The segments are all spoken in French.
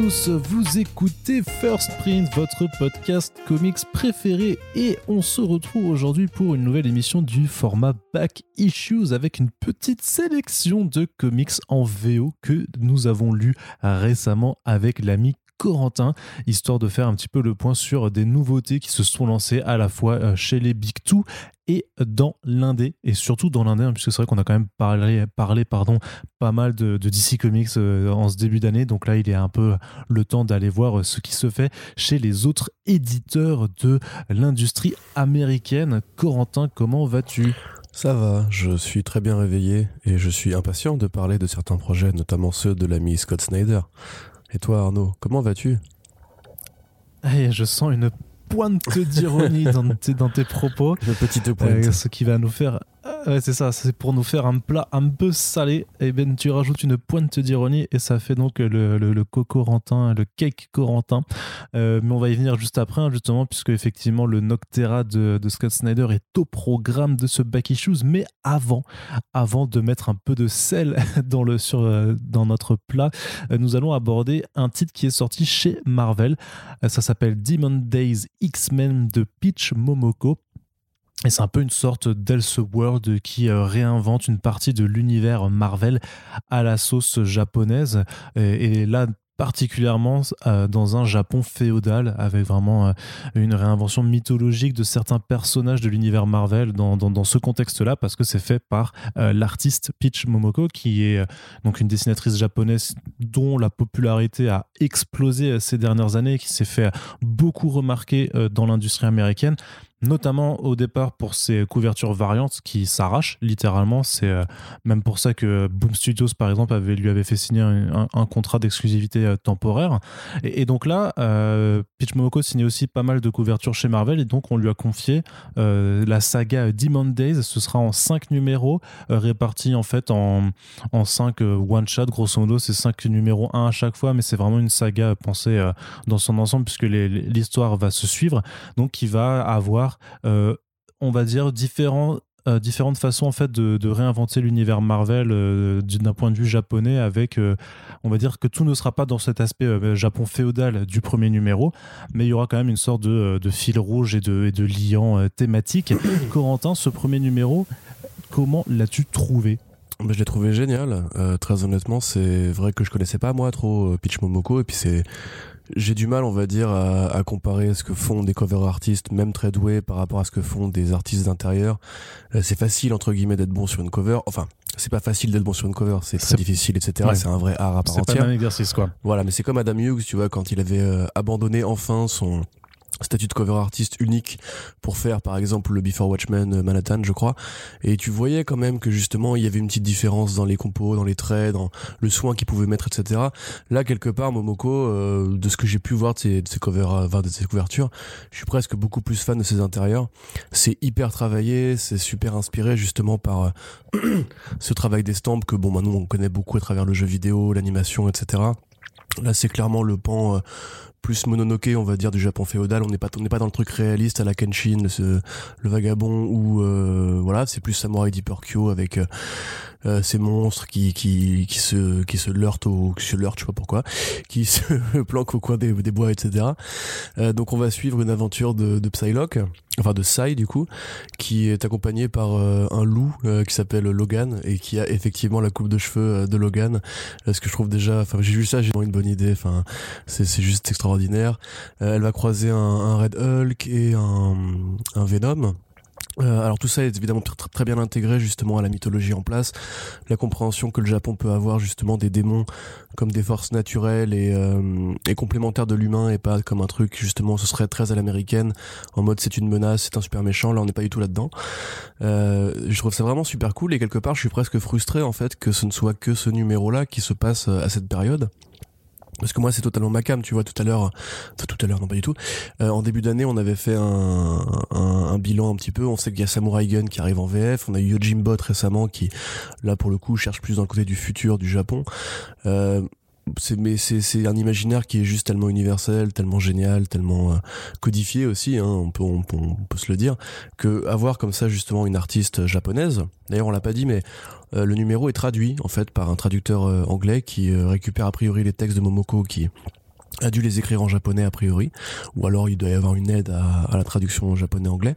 tous, vous écoutez First Print, votre podcast comics préféré et on se retrouve aujourd'hui pour une nouvelle émission du format Back Issues avec une petite sélection de comics en VO que nous avons lu récemment avec l'ami Corentin, histoire de faire un petit peu le point sur des nouveautés qui se sont lancées à la fois euh, chez les Big Two et dans l'indé, et surtout dans l'indé, hein, puisque c'est vrai qu'on a quand même parlé, parlé pardon, pas mal de, DC Comics euh, en ce début d'année, donc là il est un peu le temps d'aller voir euh, ce qui se fait chez les autres éditeurs de l'industrie américaine. Corentin, comment vas-tu? Ça va, je suis très bien réveillé et je suis impatient de parler de certains projets, notamment ceux de l'ami Scott Snyder. Et toi Arnaud, comment vas-tu? Eh, Je sens une pointe d'ironie dans, dans, tes propos. Pointe. Euh, ce qui va nous faire C'est ça, c'est pour nous faire un plat un peu salé. Et ben tu rajoutes une pointe d'ironie et ça fait donc le, le, corentin, le cake corentin. Euh, mais on va y venir juste après, hein, justement, puisque effectivement le Noctera de, Scott Snyder est au programme de ce Back Issues. Mais avant, avant de mettre un peu de sel dans, le, euh, dans notre plat, euh, nous allons aborder un titre qui est sorti chez Marvel. ça s'appelle Demon Days X-Men de Peach Momoko. Et c'est un peu une sorte d'Elseworld qui euh, réinvente une partie de l'univers Marvel à la sauce japonaise. Et, là, particulièrement euh, dans un Japon féodal, avec vraiment euh, une réinvention mythologique de certains personnages de l'univers Marvel dans, ce contexte-là, parce que c'est fait par l'artiste Peach Momoko, qui est donc une dessinatrice japonaise dont la popularité a explosé ces dernières années, qui s'est fait beaucoup remarquer dans l'industrie américaine notamment au départ pour ses couvertures variantes qui s'arrachent littéralement. C'est euh, même pour ça que Boom Studios, par exemple, lui avait fait signer un, contrat d'exclusivité euh, temporaire. Et, donc là, euh, Pitch Momoko signait aussi pas mal de couvertures chez Marvel et donc on lui a confié la saga Demon Days. Ce sera en 5 numéros répartis en fait en, en 5 one-shot. Grosso modo, c'est 5 numéros 1 à chaque fois, mais c'est vraiment une saga pensée dans son ensemble puisque l'histoire va se suivre. Donc, qui va avoir euh, on va dire, différents euh, différentes façons en fait de, réinventer l'univers Marvel euh, d'un point de vue japonais avec on va dire que tout ne sera pas dans cet aspect Japon féodal du premier numéro mais il y aura quand même une sorte de, fil rouge et de, et de liant thématique Corentin ce premier numéro comment l'as-tu trouvé? Je l'ai trouvé génial. très honnêtement, c'est vrai que je connaissais pas moi trop Pitch Momoko et puis c'est j'ai du mal, on va dire, à, comparer ce que font des cover artistes, même très doués, par rapport à ce que font des artistes d'intérieur. Euh, c'est facile, entre guillemets, d'être bon sur une cover. Enfin, c'est pas facile d'être bon sur une cover, c'est très difficile, etc. C'est un vrai art à part entière. C'est pas un exercice, quoi. Voilà, mais c'est comme Adam Hughes, tu vois, quand il avait euh, abandonné enfin son statut de cover artiste unique pour faire par exemple le Before Watchmen euh, Manhattan je crois. Et tu voyais quand même que justement il y avait une petite différence dans les compos dans les traits dans le soin qu'il pouvait mettre etc là quelque part Momoko euh, de ce que j'ai pu voir de ses, de ses covers euh, de ses couvertures je suis presque beaucoup plus fan de ses intérieurs. C'est hyper travaillé c'est super inspiré justement par ce travail d'estampes que bon maintenant on connaît beaucoup à travers le jeu vidéo l'animation etc Là, c'est clairement le pan plus mononoke, on va dire, du Japon féodal. On n'est pas, pas dans le truc réaliste à la Kenshin, le, vagabond, ou euh, voilà, c'est plus Samurai Deeper Kyo avec euh, euh, ces monstres qui, qui, qui se, qui se leurtent au, qui se je sais pas pourquoi, qui se planquent au coin des, bois, etc. Euh, donc on va suivre une aventure de, Psylocke, enfin de Psy du coup, qui est accompagné par euh, un loup qui s'appelle Logan et qui a effectivement la coupe de cheveux de Logan. ce que je trouve déjà, enfin j'ai vu ça, j'ai une bonne idée. Enfin c'est, juste extraordinaire. elle va croiser un, Red Hulk et un, Venom. Euh, alors tout ça est évidemment très, bien intégré justement à la mythologie en place, la compréhension que le Japon peut avoir justement des démons comme des forces naturelles et, euh, et complémentaires de l'humain et pas comme un truc justement ce serait très à l'américaine en mode c'est une menace, c'est un super méchant, là on n'est pas du tout là-dedans. Euh, je trouve ça vraiment super cool et quelque part je suis presque frustré en fait que ce ne soit que ce numéro là qui se passe à cette période parce que moi c'est totalement ma cam tu vois tout à l'heure enfin tout à l'heure non pas du tout. Euh, en début d'année on avait fait un, bilan un petit peu. On sait qu'il y a Samurai Gun qui arrive en VF on a eu Yojimbot récemment qui là pour le coup cherche plus dans côté du futur du Japon. Euh, c'est mais un imaginaire qui est juste tellement universel, tellement génial, tellement euh, codifié aussi. Hein, on peut se le dire que avoir comme ça justement une artiste japonaise. D'ailleurs, on l'a pas dit, mais euh, le numéro est traduit en fait par un traducteur euh, anglais qui récupère a priori les textes de Momoko qui a dû les écrire en japonais a priori, ou alors il doit y avoir une aide à, à la traduction en japonais-anglais.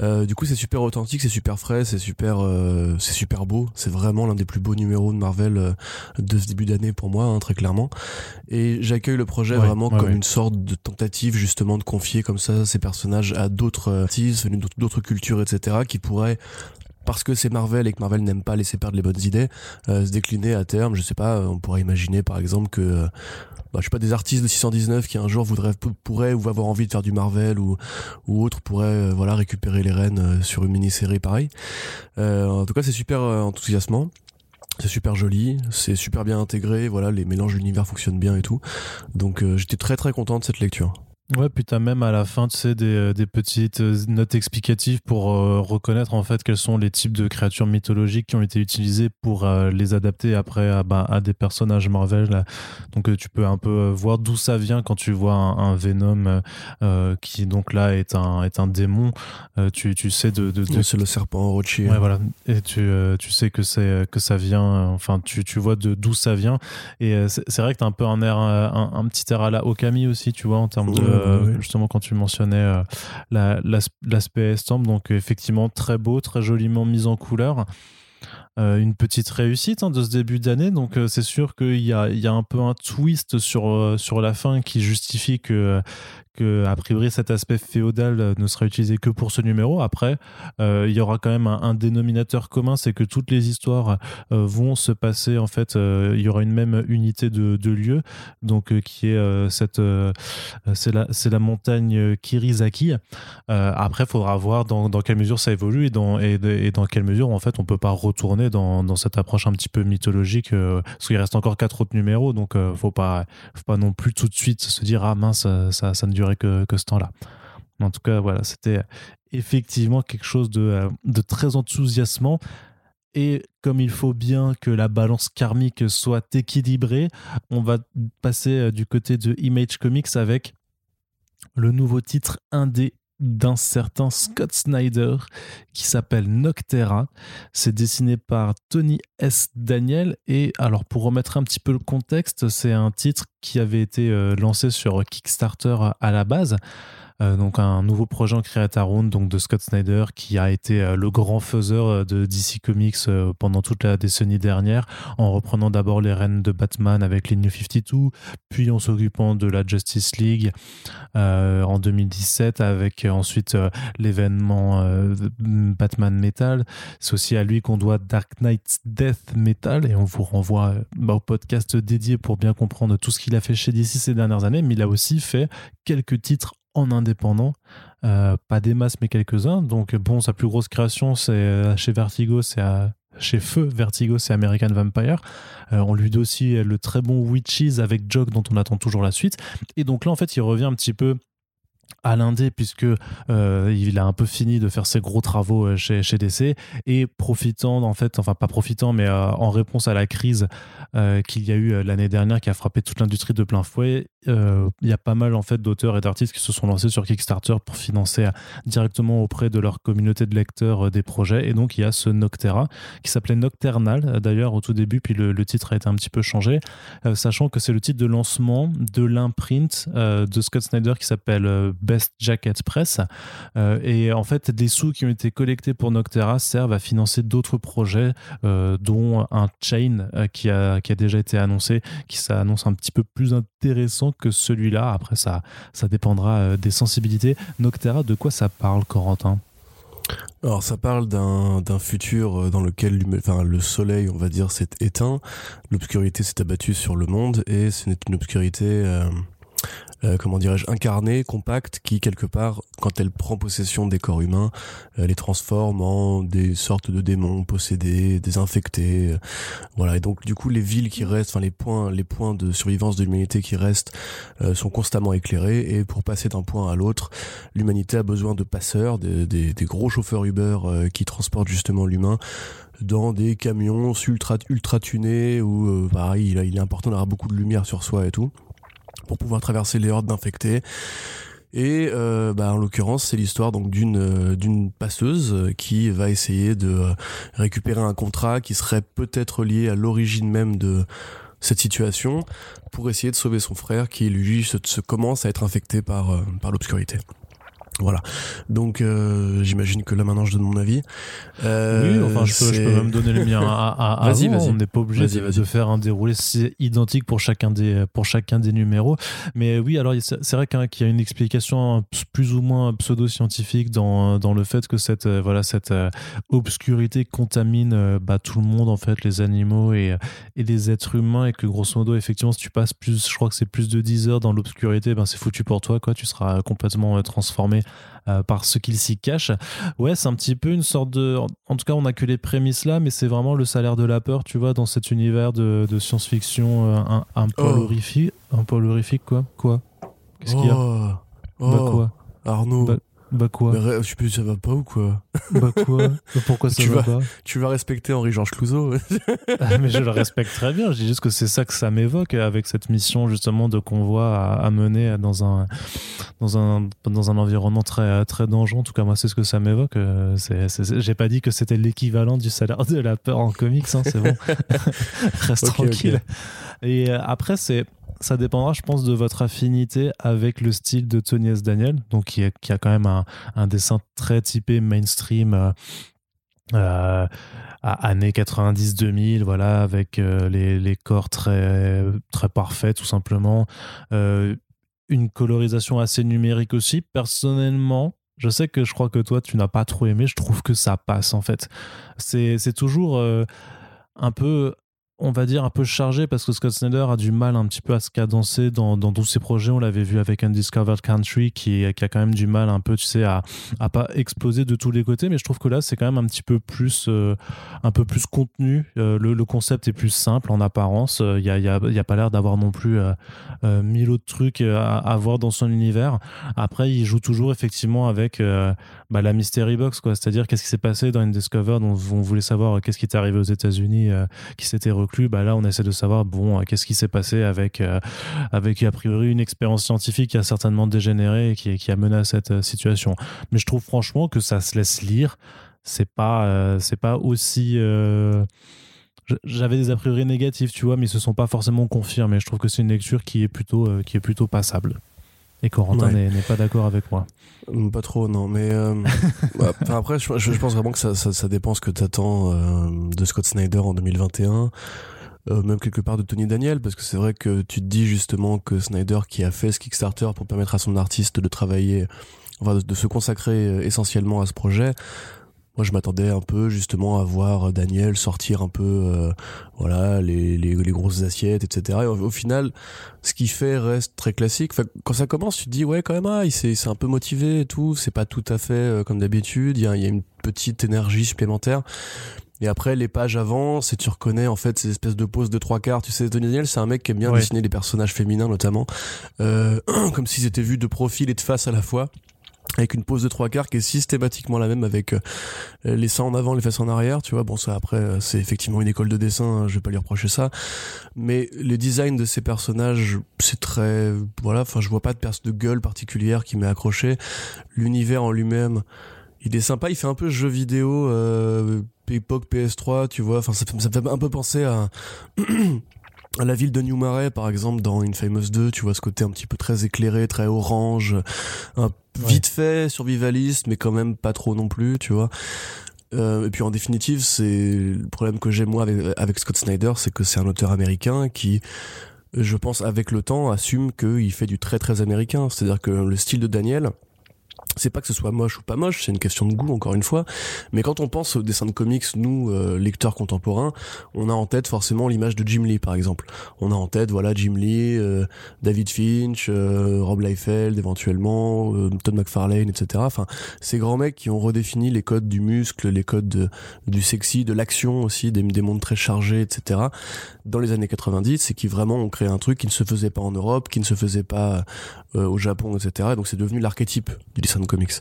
Euh, du coup, c'est super authentique, c'est super frais, c'est super, euh, c'est super beau. C'est vraiment l'un des plus beaux numéros de Marvel euh, de ce début d'année pour moi, hein, très clairement. Et j'accueille le projet vraiment comme une sorte de tentative justement de confier comme ça ces personnages à d'autres artistes venus d'autres cultures, etc., qui pourraient parce que c'est Marvel et que Marvel n'aime pas laisser perdre les bonnes idées, se décliner à terme. Je sais pas, on pourrait imaginer par exemple que bah, je sais pas des artistes de 619 qui un jour voudraient pourraient ou avoir envie de faire du Marvel ou ou autre pourraient euh, voilà récupérer les rênes euh, sur une mini-série pareil. Euh, en tout cas, c'est super enthousiasmant. C'est super joli, c'est super bien intégré, voilà, les mélanges d'univers fonctionnent bien et tout. Donc j'étais très très content de cette lecture. Ouais, puis t'as même à la fin, tu sais, des, euh, des petites euh, notes explicatives pour euh, reconnaître en fait quels sont les types de créatures mythologiques qui ont été utilisées pour les adapter après à, bah, à, des personnages Marvel. Donc tu peux un peu voir d'où ça vient quand tu vois un, Venom qui donc là est un, est un démon. tu, tu sais de... de, c'est le serpent Orochi. Ouais, voilà. Et tu, tu sais que, c'est, que ça vient, enfin tu, tu vois de d'où ça vient. Et c'est, vrai que t'as un peu un air, un, un, petit air à la Okami aussi, tu vois, en termes de... Euh, justement quand tu mentionnais euh, l'aspect Stamp. Donc effectivement très beau, très joliment mis en couleur. Euh, une petite réussite hein, de ce début d'année. Donc c'est sûr qu'il y a, y a, un peu un twist sur, sur la fin qui justifie que, que a priori cet aspect féodal euh, ne sera utilisé que pour ce numéro. Après, euh, il y aura quand même un, dénominateur commun, c'est que toutes les histoires euh, vont se passer en fait. il y aura une même unité de, lieu, donc qui est cette, c'est la, c'est la montagne Kirizaki. après, il faudra voir dans, dans, quelle mesure ça évolue et dans et, dans quelle mesure en fait on peut pas retourner dans, dans cette approche un petit peu mythologique, parce qu'il reste encore quatre autres numéros, donc faut pas faut pas non plus tout de suite se dire ah mince ça, ça ne dure que, ce temps-là. En tout cas, voilà, c'était effectivement quelque chose de, euh, de très enthousiasmant. Et comme il faut bien que la balance karmique soit équilibrée, on va passer euh, du côté de Image Comics avec le nouveau titre indé d'un certain Scott Snyder qui s'appelle Noctera. C'est dessiné par Tony S. Daniel et alors pour remettre un petit peu le contexte, c'est un titre qui avait été euh, lancé sur Kickstarter à la base. Euh, donc un nouveau projet en Create donc de Scott Snyder, qui a été euh, le grand faiseur euh, de DC Comics pendant toute la décennie dernière, en reprenant d'abord les rênes de Batman avec les New 52, puis en s'occupant de la Justice League en 2017, avec ensuite l'événement Batman Metal. C'est aussi à lui qu'on doit Dark Knight's Death Metal, et on vous renvoie au podcast dédié pour bien comprendre tout ce qu'il a fait chez DC ces dernières années, mais il a aussi fait quelques titres en indépendant. Euh, pas des masses, mais quelques-uns. Donc, bon, sa plus grosse création, c'est euh, chez Vertigo, c'est chez Feu Vertigo, c'est American Vampire. Euh, on lui doit aussi le très bon Witches avec Jog, dont on attend toujours la suite. Et donc là, en fait, il revient un petit peu à l'indé puisque euh, il a un peu fini de faire ses gros travaux euh, chez, chez DC et profitant en fait enfin pas profitant mais euh, en réponse à la crise qu'il y a eu l'année dernière qui a frappé toute l'industrie de plein fouet il y a pas mal en fait d'auteurs et d'artistes qui se sont lancés sur Kickstarter pour financer directement auprès de leur communauté de lecteurs des projets. Et donc il y a ce Noctera qui s'appelait Nocturnal d'ailleurs au tout début puis le, titre a été un petit peu changé sachant que c'est le titre de lancement de l'imprint de Scott Snyder qui s'appelle Best Jacket Press. Euh, et en fait, des sous qui ont été collectés pour Noctera servent à financer d'autres projets, euh, dont un chain euh, qui, a, qui a déjà été annoncé, qui s'annonce un petit peu plus intéressant que celui-là. Après, ça, ça dépendra des sensibilités. Noctera, de quoi ça parle, Corentin? Alors ça parle d'un futur dans lequel enfin, le soleil, on va dire, s'est éteint, l'obscurité s'est abattue sur le monde et ce n'est une obscurité comment dirais-je, incarnée, compacte, qui quelque part, quand elle prend possession des corps humains, euh, les transforme en des sortes de démons possédés, désinfectés. Euh, voilà. Et donc du coup, les villes qui restent, enfin les points, les points de survivance de l'humanité qui restent, sont constamment éclairés. Et pour passer d'un point à l'autre, l'humanité a besoin de passeurs, des, des, des gros chauffeurs Uber qui transportent justement l'humain dans des camions ultra ultra tunés où pareil il, il est important d'avoir beaucoup de lumière sur soi et tout pour pouvoir traverser les hordes d'infectés et euh, bah, en l'occurrence, c'est l'histoire donc d'une euh, d'une passeuse qui va essayer de euh, récupérer un contrat qui serait peut-être lié à l'origine même de cette situation pour essayer de sauver son frère qui lui se, se commence à être infecté par par l'obscurité. Voilà. Donc euh, j'imagine que là maintenant je donne mon avis. Euh, oui, enfin je peux, je peux, même donner le mien. vas-y, vas-y. On n'est pas obligé de, de, faire un déroulé identique pour chacun des pour chacun des numéros. Mais oui, alors c'est vrai qu'il y a une explication plus ou moins pseudo-scientifique dans, dans le fait que cette euh, voilà cette obscurité contamine bah, tout le monde en fait, les animaux et, et les êtres humains et que grosso modo effectivement si tu passes plus, je crois que c'est plus de 10 heures dans l'obscurité, ben c'est foutu pour toi quoi. Tu seras complètement transformé euh, par ce qu'il s'y cache. Ouais, c'est un petit peu une sorte de. En tout cas, on n'a que les prémices là, mais c'est vraiment le salaire de la peur, tu vois, dans cet univers de, science-fiction euh, un, un, peu oh. horrifique. Un peu horrifique, quoi Quoi? Qu'est-ce qu'il y a? Oh. Bah quoi? Arnaud. Bah, bah quoi bah, tu peux, ça va pas ou quoi Bah quoi Pourquoi ça tu va vas, pas Tu vas respecter Henri-Georges Clouzot ah, Mais je le respecte très bien. Je dis juste que c'est ça que ça m'évoque avec cette mission justement de convoi à, mener dans un dans un dans un environnement très très dangereux. En tout cas, moi, c'est ce que ça m'évoque. Euh, j'ai pas dit que c'était l'équivalent du salaire de la peur en comics. Hein, c'est bon. Reste tranquille. Et euh, après, c'est ça dépendra, je pense, de votre affinité avec le style de Tony S. Daniel, donc qui, a quand même un, dessin très typé mainstream. Euh, euh à années 90-2000, voilà, avec euh, les, corps très, très parfaits, tout simplement. Une colorisation assez numérique aussi. Personnellement, je sais que je crois que toi, tu n'as pas trop aimé. Je trouve que ça passe, en fait. C'est toujours un peu on va dire, un peu chargé parce que Scott Snyder a du mal un petit peu à se cadencer dans, tous ses projets. On l'avait vu avec Undiscovered Country qui, a quand même du mal un peu, tu sais, à, à pas exploser de tous les côtés. Mais je trouve que là, c'est quand même un petit peu plus, euh, un peu plus contenu. Euh, le, concept est plus simple en apparence. Il n'y a, pas l'air d'avoir non plus euh, mille autres trucs à, à, voir dans son univers. Après, il joue toujours effectivement avec bah, la mystery box, quoi. C'est-à-dire qu'est-ce qui s'est passé dans Undiscovered. On, on voulait savoir qu'est-ce qui est arrivé aux États-Unis, qui s'était plus, bah là on essaie de savoir bon euh, qu'est-ce qui s'est passé avec euh, avec a priori une expérience scientifique qui a certainement dégénéré et qui, qui a mené à cette euh, situation. Mais je trouve franchement que ça se laisse lire. C'est pas c'est pas aussi j'avais des a priori négatifs, tu vois, mais ils se sont pas forcément confirmés. Je trouve que c'est une lecture qui est plutôt, qui est plutôt passable. Et Corentin n'est pas d'accord avec moi. Mm, pas trop, non. Mais bah, après, je, je, pense vraiment que ça, ça, ça dépend ce que tu attends de Scott Snyder en 2021. Euh, même quelque part de Tony Daniel, parce que c'est vrai que tu te dis justement que Snyder, qui a fait ce Kickstarter pour permettre à son artiste de travailler, enfin de, se consacrer euh, essentiellement à ce projet, moi je m'attendais un peu justement à voir Daniel sortir un peu euh, voilà les, les, les, grosses assiettes etc et au, final ce qu'il fait reste très classique. Enfin, quand ça commence tu te dis ouais quand même ah il s'est un peu motivé et tout. C'est pas tout à fait comme d'habitude. Il y a, y a une petite énergie supplémentaire. Et après, les pages avancent et tu reconnais en fait ces espèces de poses de trois quarts. Tu sais, Tony Daniel, c'est un mec qui aime bien dessiner les personnages féminins notamment, euh, comme s'ils étaient vus de profil et de face à la fois avec une pose de trois quarts qui est systématiquement la même avec euh, les seins en avant, les fesses en arrière, tu vois. Bon, ça après, euh, c'est effectivement une école de dessin, hein, je vais pas lui reprocher ça. Mais les designs de ces personnages, c'est très, voilà, enfin, je vois pas de, de gueule particulière qui m'est accroché. L'univers en lui-même, il est sympa, il fait un peu jeu vidéo, euh, époque PS3, tu vois. Enfin, ça, ça, me fait un peu penser à la ville de New Marais, par exemple, dans Infamous 2. Tu vois ce côté un petit peu très éclairé, très orange, un, vite fait, survivaliste, mais quand même pas trop non plus, tu vois. Euh, et puis en définitive, c'est le problème que j'ai moi avec, avec Scott Snyder, c'est que c'est un auteur américain qui je pense avec le temps assume qu'il fait du très très américain. C'est-à-dire que le style de Daniel, c'est pas que ce soit moche ou pas moche, c'est une question de goût encore une fois. Mais quand on pense au dessin de comics, nous euh, lecteurs contemporains, on a en tête forcément l'image de Jim Lee par exemple. On a en tête voilà Jim Lee, euh, David Finch, euh, Rob Liefeld éventuellement, Todd McFarlane, etc. Enfin, ces grands mecs qui ont redéfini les codes du muscle, les codes du sexy, de l'action aussi, des, des mondes très chargés, etc. Dans les années 90, c'est qui vraiment ont créé un truc qui ne se faisait pas en Europe, qui ne se faisait pas au Japon, etc. Donc c'est devenu l'archétype du dessin comics.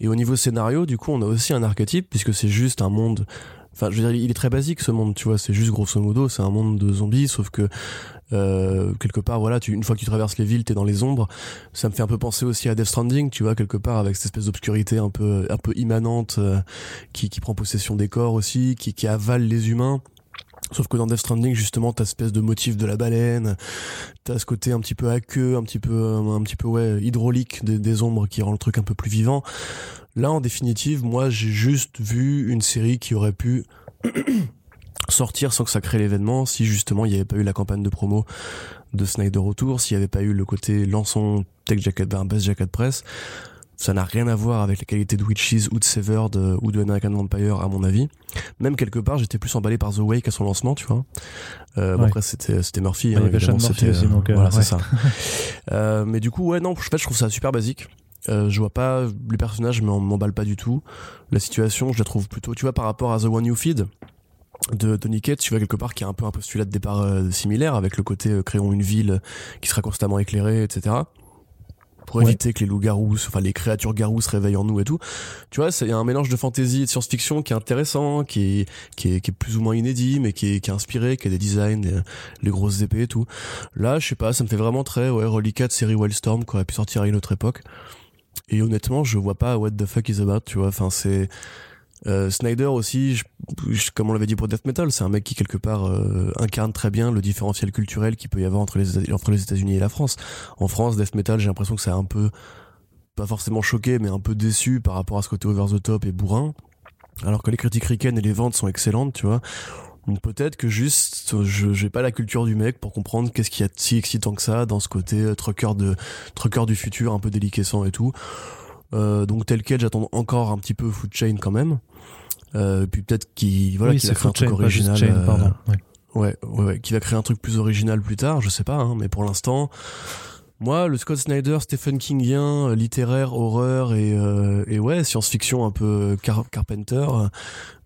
Et au niveau scénario, du coup, on a aussi un archétype, puisque c'est juste un monde Enfin, je veux dire, il est très basique ce monde, tu vois. C'est juste grosso modo, c'est un monde de zombies, sauf que euh, quelque part, voilà, une fois que tu traverses les villes, t'es dans les ombres. Ça me fait un peu penser aussi à Death Stranding, tu vois, quelque part avec cette espèce d'obscurité un peu, un peu immanente euh, qui, prend possession des corps aussi, qui avale les humains. Sauf que dans Death Stranding, justement, t'as espèce de motif de la baleine, t'as ce côté un petit peu à queue, un petit peu, un petit peu ouais, hydraulique des, ombres qui rend le truc un peu plus vivant. Là, en définitive, moi, j'ai juste vu une série qui aurait pu sortir sans que ça crée l'événement si justement il n'y avait pas eu la campagne de promo de Snyder autour, s'il n'y avait pas eu le côté lançons Tech Jacket, ben, Best Jacket Press. Ça n'a rien à voir avec la qualité de Witches ou de Severed euh, ou de American Vampire à mon avis. Même quelque part, j'étais plus emballé par The Wake à son lancement, tu vois. Euh, bon, après c'était c'était Murphy, hein, évidemment, c'était aussi, euh, donc, euh, voilà, ouais. c'est ça. Euh, mais du coup, ouais, non, en fait, je trouve ça super basique. Euh, je vois pas les personnages, mais on m'emballe pas du tout. La situation, je la trouve plutôt, tu vois, par rapport à The One You Feed de Tony Cates, tu vois quelque part qui a un peu un postulat de départ euh, similaire avec le côté euh, créons une ville qui sera constamment éclairée, etc. Pour Ouais. éviter que les loups-garous, enfin les créatures garous se réveillent en nous et tout. Tu vois, c'est il y a un mélange de fantasy et de science-fiction qui est intéressant, qui est, qui est, qui est plus ou moins inédit, mais qui est, qui est inspiré, qui a des designs, des- les grosses épées et tout. Là, je sais pas, ça me fait vraiment très, ouais, Relicat série Wildstorm qui aurait pu sortir à une autre époque. Et honnêtement, je vois pas what the fuck is about, tu vois. Enfin, c'est euh, Snyder aussi, je- je- comme on l'avait dit pour Death Metal, c'est un mec qui quelque part euh, incarne très bien le différentiel culturel qu'il peut y avoir entre les entre les États-Unis et la France. En France, Death Metal, j'ai l'impression que c'est un peu pas forcément choqué, mais un peu déçu par rapport à ce côté over the top et bourrin. Alors que les critiques ricaines et les ventes sont excellentes, tu vois. Peut-être que juste, je j'ai pas la culture du mec pour comprendre qu'est-ce qu'il y a de si excitant que ça dans ce côté euh, trucker de trucker du futur, un peu déliquescent et tout. Euh, donc tel quel, j'attends encore un petit peu Food Chain quand même. Euh, puis peut-être qu'il voilà, oui, va créer un truc Chain, original. Chain, euh, pardon. Ouais. Ouais, ouais, ouais, qui va créer un truc plus original plus tard, je sais pas, hein, mais pour l'instant, moi, le Scott Snyder, Stephen Kingien, euh, littéraire, horreur et, euh, et ouais, science-fiction un peu Car- Carpenter,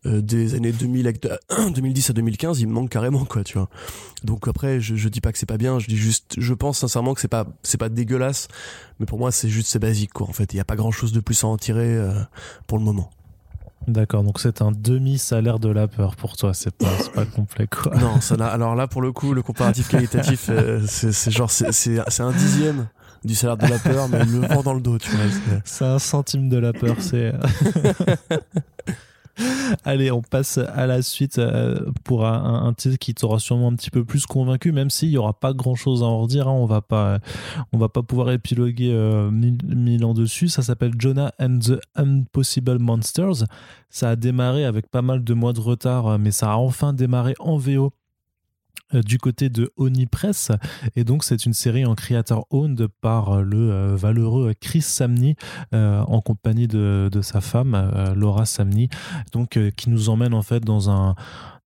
euh, des années 2000 à- 2010 à 2015, il me manque carrément, quoi, tu vois. Donc après, je, je dis pas que c'est pas bien, je dis juste, je pense sincèrement que c'est pas, c'est pas dégueulasse, mais pour moi, c'est juste, c'est basique, quoi, en fait. Il y a pas grand chose de plus à en tirer euh, pour le moment. D'accord, donc c'est un demi-salaire de la peur pour toi, c'est pas, complet quoi. Non, ça n'a- alors là, pour le coup, le comparatif qualitatif, euh, c'est genre, c'est un dixième du salaire de la peur, mais le vent dans le dos, tu vois. c'est- C'est un centime de la peur, c'est. Allez, on passe à la suite euh, pour un, titre qui t'aura sûrement un petit peu plus convaincu, même s'il n'y aura pas grand chose à en redire. hein, on va pas, on va pas pouvoir épiloguer euh, mille, mille ans dessus. Ça s'appelle Jonah and the Impossible Monsters. Ça a démarré avec pas mal de mois de retard, euh, mais ça a enfin démarré en VO du côté de Oni Press et donc c'est une série en creator owned par euh, le euh, valeureux Chris Samney euh, en compagnie de, de sa femme euh, Laura Samney. Donc euh, qui nous emmène en fait dans un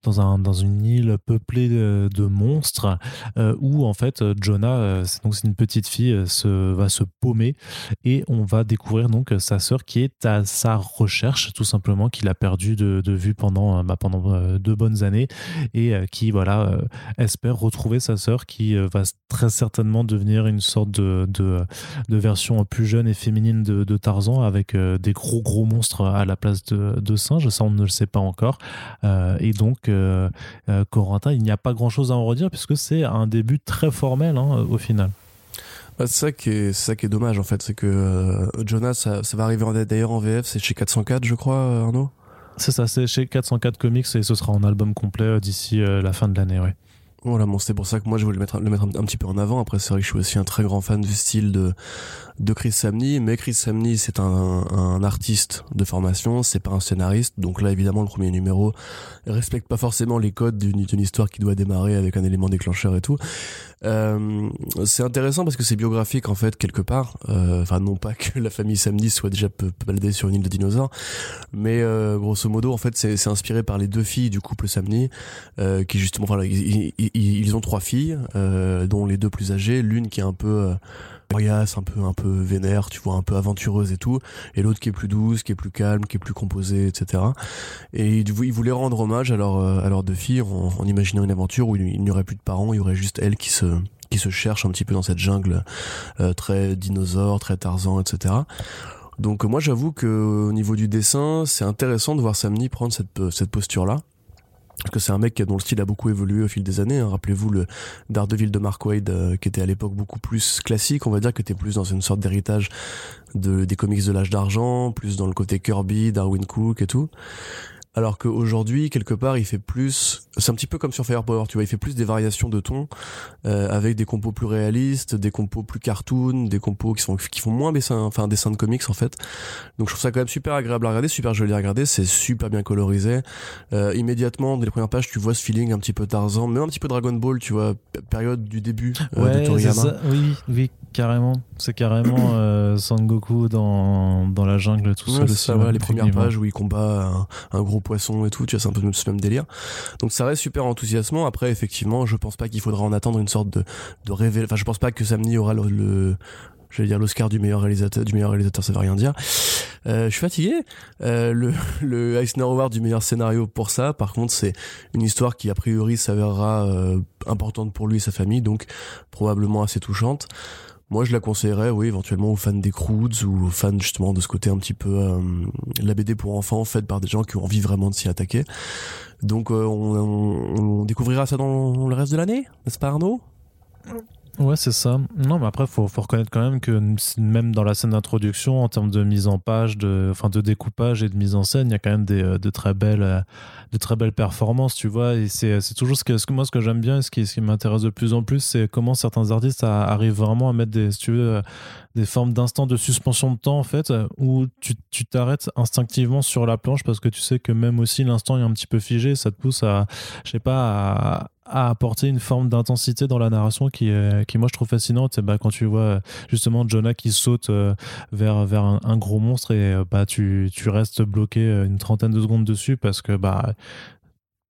dans, un, dans une île peuplée de, monstres euh, où en fait Jonah, euh, c'est une petite fille, euh, se, va se paumer et on va découvrir donc sa sœur qui est à sa recherche tout simplement qu'il a perdu de, de vue pendant, bah, pendant deux bonnes années et qui voilà espère retrouver sa sœur qui va très certainement devenir une sorte de, de, version plus jeune et féminine de, Tarzan avec des gros gros monstres à la place de, singes. Ça, on ne le sait pas encore. Et donc, euh, euh, Corentin, il n'y a pas grand chose à en redire puisque c'est un début très formel hein, au final. Bah, c'est ça qui est, c'est ça qui est dommage en fait, c'est que euh, Jonas, ça, ça va arriver d'ailleurs en VF, c'est chez 404, je crois, euh, Arnaud? C'est ça, c'est chez 404 Comics et ce sera en album complet d'ici la fin de l'année. Ouais. Voilà, bon, c'est pour ça que moi je voulais le mettre, le mettre un, petit peu en avant. Après, c'est vrai que je suis aussi un très grand fan du style de, de Chris Samney, mais Chris Samney, c'est un, un artiste de formation, c'est pas un scénariste. Donc là, évidemment, le premier numéro respecte pas forcément les codes d'une histoire qui doit démarrer avec un élément déclencheur et tout. Euh, c'est intéressant parce que c'est biographique en fait quelque part. Euh, Enfin, non pas que la famille Samney soit déjà baladée sur une île de dinosaures, mais euh, grosso modo, en fait, c'est inspiré par les deux filles du couple Samney, euh, qui justement, ils, ils- ils- ils ont trois filles, euh, dont les deux plus âgées, l'une qui est un peu euh, coriace, un peu un peu vénère, tu vois, un peu aventureuse et tout, et l'autre qui est plus douce, qui est plus calme, qui est plus composée, etc. Et ils voulaient rendre hommage à, euh, à leurs deux filles en, en imaginant une aventure où il, n'y aurait plus de parents, il y aurait juste elles qui se qui se cherchent un petit peu dans cette jungle euh, très dinosaure, très Tarzan, etc. Donc moi j'avoue que au niveau du dessin, c'est intéressant de voir Samni prendre cette, cette posture-là. Parce que c'est un mec dont le style a beaucoup évolué au fil des années. Hein. Rappelez-vous le Daredevil de Mark Wade, euh, qui était à l'époque beaucoup plus classique, on va dire, que était plus dans une sorte d'héritage de, des comics de l'âge d'argent, plus dans le côté Kirby, Darwin Cook et tout alors qu'aujourd'hui quelque part il fait plus c'est un petit peu comme sur Firepower tu vois il fait plus des variations de ton euh, avec des compos plus réalistes des compos plus cartoon des compos qui sont qui font moins dessin enfin dessin de comics en fait. Donc je trouve ça quand même super agréable à regarder super joli à regarder c'est super bien colorisé. Euh, immédiatement dès les premières pages tu vois ce feeling un petit peu Tarzan même un petit peu Dragon Ball tu vois période du début euh, de Toriyama. oui oui carrément. C'est carrément euh, Sangoku dans dans la jungle tout seul ça, les premières pages où il combat un, un gros poisson et tout, tu vois, c'est un peu le même délire. Donc ça reste super enthousiasmant. Après, effectivement, je pense pas qu'il faudra en attendre une sorte de, de révél... Enfin, je pense pas que Samni aura le, j'allais dire l'Oscar du meilleur réalisateur, du meilleur réalisateur, ça veut rien dire. Euh, je suis fatigué. Euh, le, le Eisner Award du meilleur scénario pour ça, par contre, c'est une histoire qui a priori s'avérera euh, importante pour lui et sa famille, donc probablement assez touchante. Moi, je la conseillerais, oui, éventuellement aux fans des Croods ou aux fans justement de ce côté un petit peu euh, la BD pour enfants faite par des gens qui ont envie vraiment de s'y attaquer. Donc, euh, on, on, découvrira ça dans le reste de l'année, n'est-ce pas Arnaud? Ouais, c'est ça. Non, mais après, faut, faut reconnaître quand même que même dans la scène d'introduction, en termes de mise en page, de, enfin, de découpage et de mise en scène, il y a quand même des, euh, de très belles, euh, de très belles performances, tu vois. Et c'est, toujours ce que, ce que moi, ce que j'aime bien, et ce qui, ce qui m'intéresse de plus en plus, c'est comment certains artistes arrivent vraiment à mettre des, tu veux, euh, des formes d'instant de suspension de temps, en fait, où tu, tu t'arrêtes instinctivement sur la planche parce que tu sais que même aussi l'instant est un petit peu figé, ça te pousse à, je sais pas, à, à apporter une forme d'intensité dans la narration qui, qui moi je trouve fascinante. Bah, quand tu vois justement Jonah qui saute euh, vers, vers un, gros monstre et euh, bah, tu, tu restes bloqué euh, une trentaine de secondes dessus parce que bah,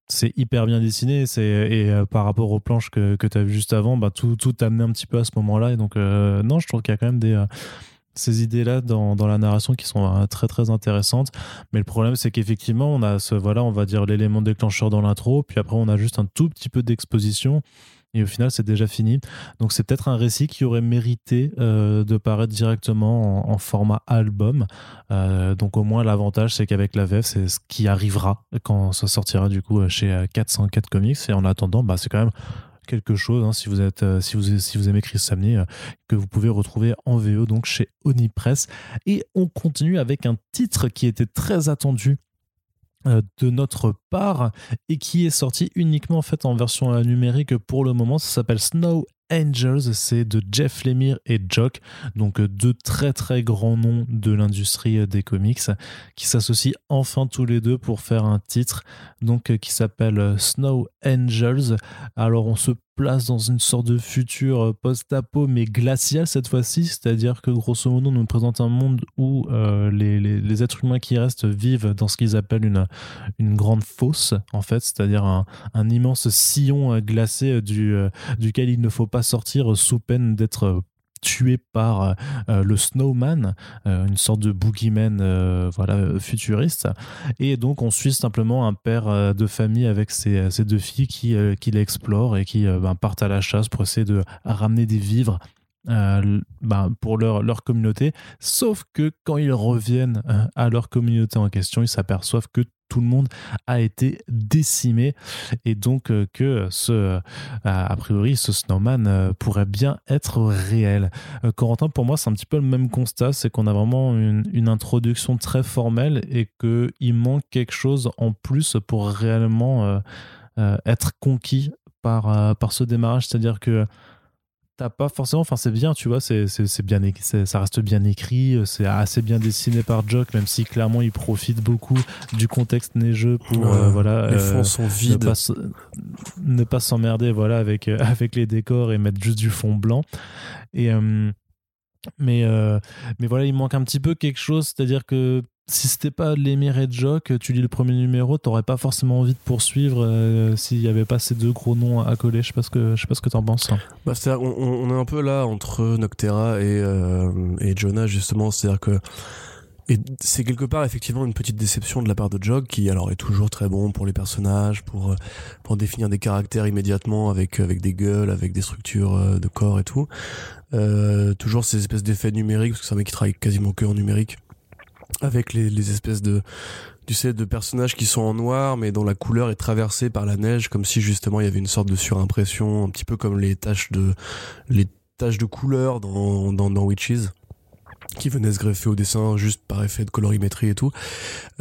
c'est hyper bien dessiné et par rapport aux planches que, que tu as vu juste avant bah, tout, tout t'a amené un petit peu à ce moment là et donc non je trouve qu'il y a quand même des ces idées-là dans, dans, la narration qui sont euh, très très intéressantes. Mais le problème, c'est qu'effectivement, on a ce, voilà, on va dire l'élément déclencheur dans l'intro, puis après, on a juste un tout petit peu d'exposition. Et au final, c'est déjà fini. Donc, c'est peut-être un récit qui aurait mérité euh, de paraître directement en, format album. Euh, donc, au moins, l'avantage, c'est qu'avec la VF, c'est ce qui arrivera quand ça sortira du coup chez 404 Comics. Et en attendant, bah, c'est quand même quelque chose, hein, si, vous êtes, euh, si, vous, aimez Chris Samney, euh, que vous pouvez retrouver en VO donc chez Onipress. Et on continue avec un titre qui était très attendu euh, de notre part et qui est sorti uniquement en en version numérique pour le moment. Ça s'appelle Snow Angels, c'est de Jeff Lemire et Jock, donc deux très très grands noms de l'industrie des comics, qui s'associent enfin tous les deux pour faire un titre donc qui s'appelle Snow Angels. Alors on se place dans une sorte de futur post-apo mais glacial cette fois-ci, c'est-à-dire que grosso modo nous présente un monde où euh, les, les, êtres humains qui restent vivent dans ce qu'ils appellent une, une grande fosse en fait, c'est-à-dire un, un, immense sillon glacé du, euh, duquel il ne faut pas sortir sous peine d'être tué par euh, le Snowman, euh, une sorte de boogeyman euh, voilà, futuriste. Et donc on suit simplement un père de famille avec ses, deux filles qui, qui l'explorent et qui ben, partent à la chasse pour essayer de ramener des vivres ben, pour leur, leur communauté. Sauf que quand ils reviennent à leur communauté en question, ils s'aperçoivent que tout le monde a été décimé. Et donc euh, que ce euh, a priori ce snowman euh, pourrait bien être réel. Corentin pour moi c'est un petit peu le même constat. C'est qu'on a vraiment une, introduction très formelle et que il manque quelque chose en plus pour réellement être conquis par, par ce démarrage. C'est à dire que t'as pas forcément enfin c'est bien tu vois c'est bien ça reste bien écrit euh, c'est assez bien dessiné par Jock même si clairement il profite beaucoup du contexte neigeux pour euh, voilà les fonds euh, sont vides. ne pas s'emmerder voilà avec avec les décors et mettre juste du fond blanc. Et mais mais voilà il manque un petit peu quelque chose c'est à dire que si c'était pas l'émir et Jock, tu lis le premier numéro, t'aurais pas forcément envie de poursuivre euh, s'il y avait pas ces deux gros noms à coller. Je sais pas ce que je sais t'en penses. Bah on, est un peu là entre Noctera et euh, Jonah justement, c'est-à-dire que c'est quelque part effectivement une petite déception de la part de Jog qui alors est toujours très bon pour les personnages, pour euh, définir des caractères immédiatement avec des gueules, avec des structures de corps et tout. Euh, toujours ces espèces d'effets numériques parce que c'est un mec qui travaille quasiment que en numérique avec les, les espèces de tu sais de personnages qui sont en noir mais dont la couleur est traversée par la neige comme si justement il y avait une sorte de surimpression un petit peu comme les taches de les taches de couleur dans dans, dans Witches qui venait se greffer au dessin juste par effet de colorimétrie et tout.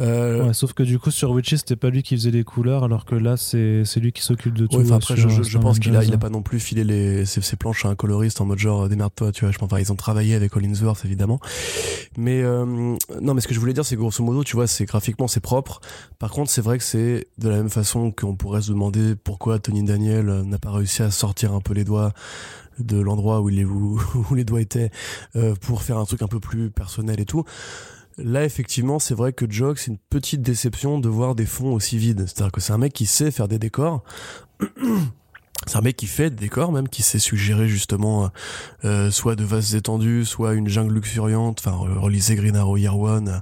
Euh... Ouais, sauf que du coup sur Witches c'était pas lui qui faisait les couleurs alors que là c'est lui qui s'occupe de tout. Ouais, après je, je, je pense qu'il a il a pas non plus filé les ses, ses, planches à un coloriste en mode genre démerde-toi tu vois. Je pense enfin ils ont travaillé avec Hollingsworth évidemment. Mais euh, non mais ce que je voulais dire c'est grosso modo tu vois c'est graphiquement c'est propre. Par contre c'est vrai que c'est de la même façon qu'on pourrait se demander pourquoi Tony Daniel n'a pas réussi à sortir un peu les doigts de l'endroit où, où, où, les doigts étaient euh, pour faire un truc un peu plus personnel et tout. Là, effectivement, c'est vrai que Jog, c'est une petite déception de voir des fonds aussi vides. C'est-à-dire que c'est un mec qui sait faire des décors. C'est un mec qui fait des décors même, qui sait suggérer justement euh, soit de vastes étendues, soit une jungle luxuriante. Enfin, relisez Green Arrow Year One, euh,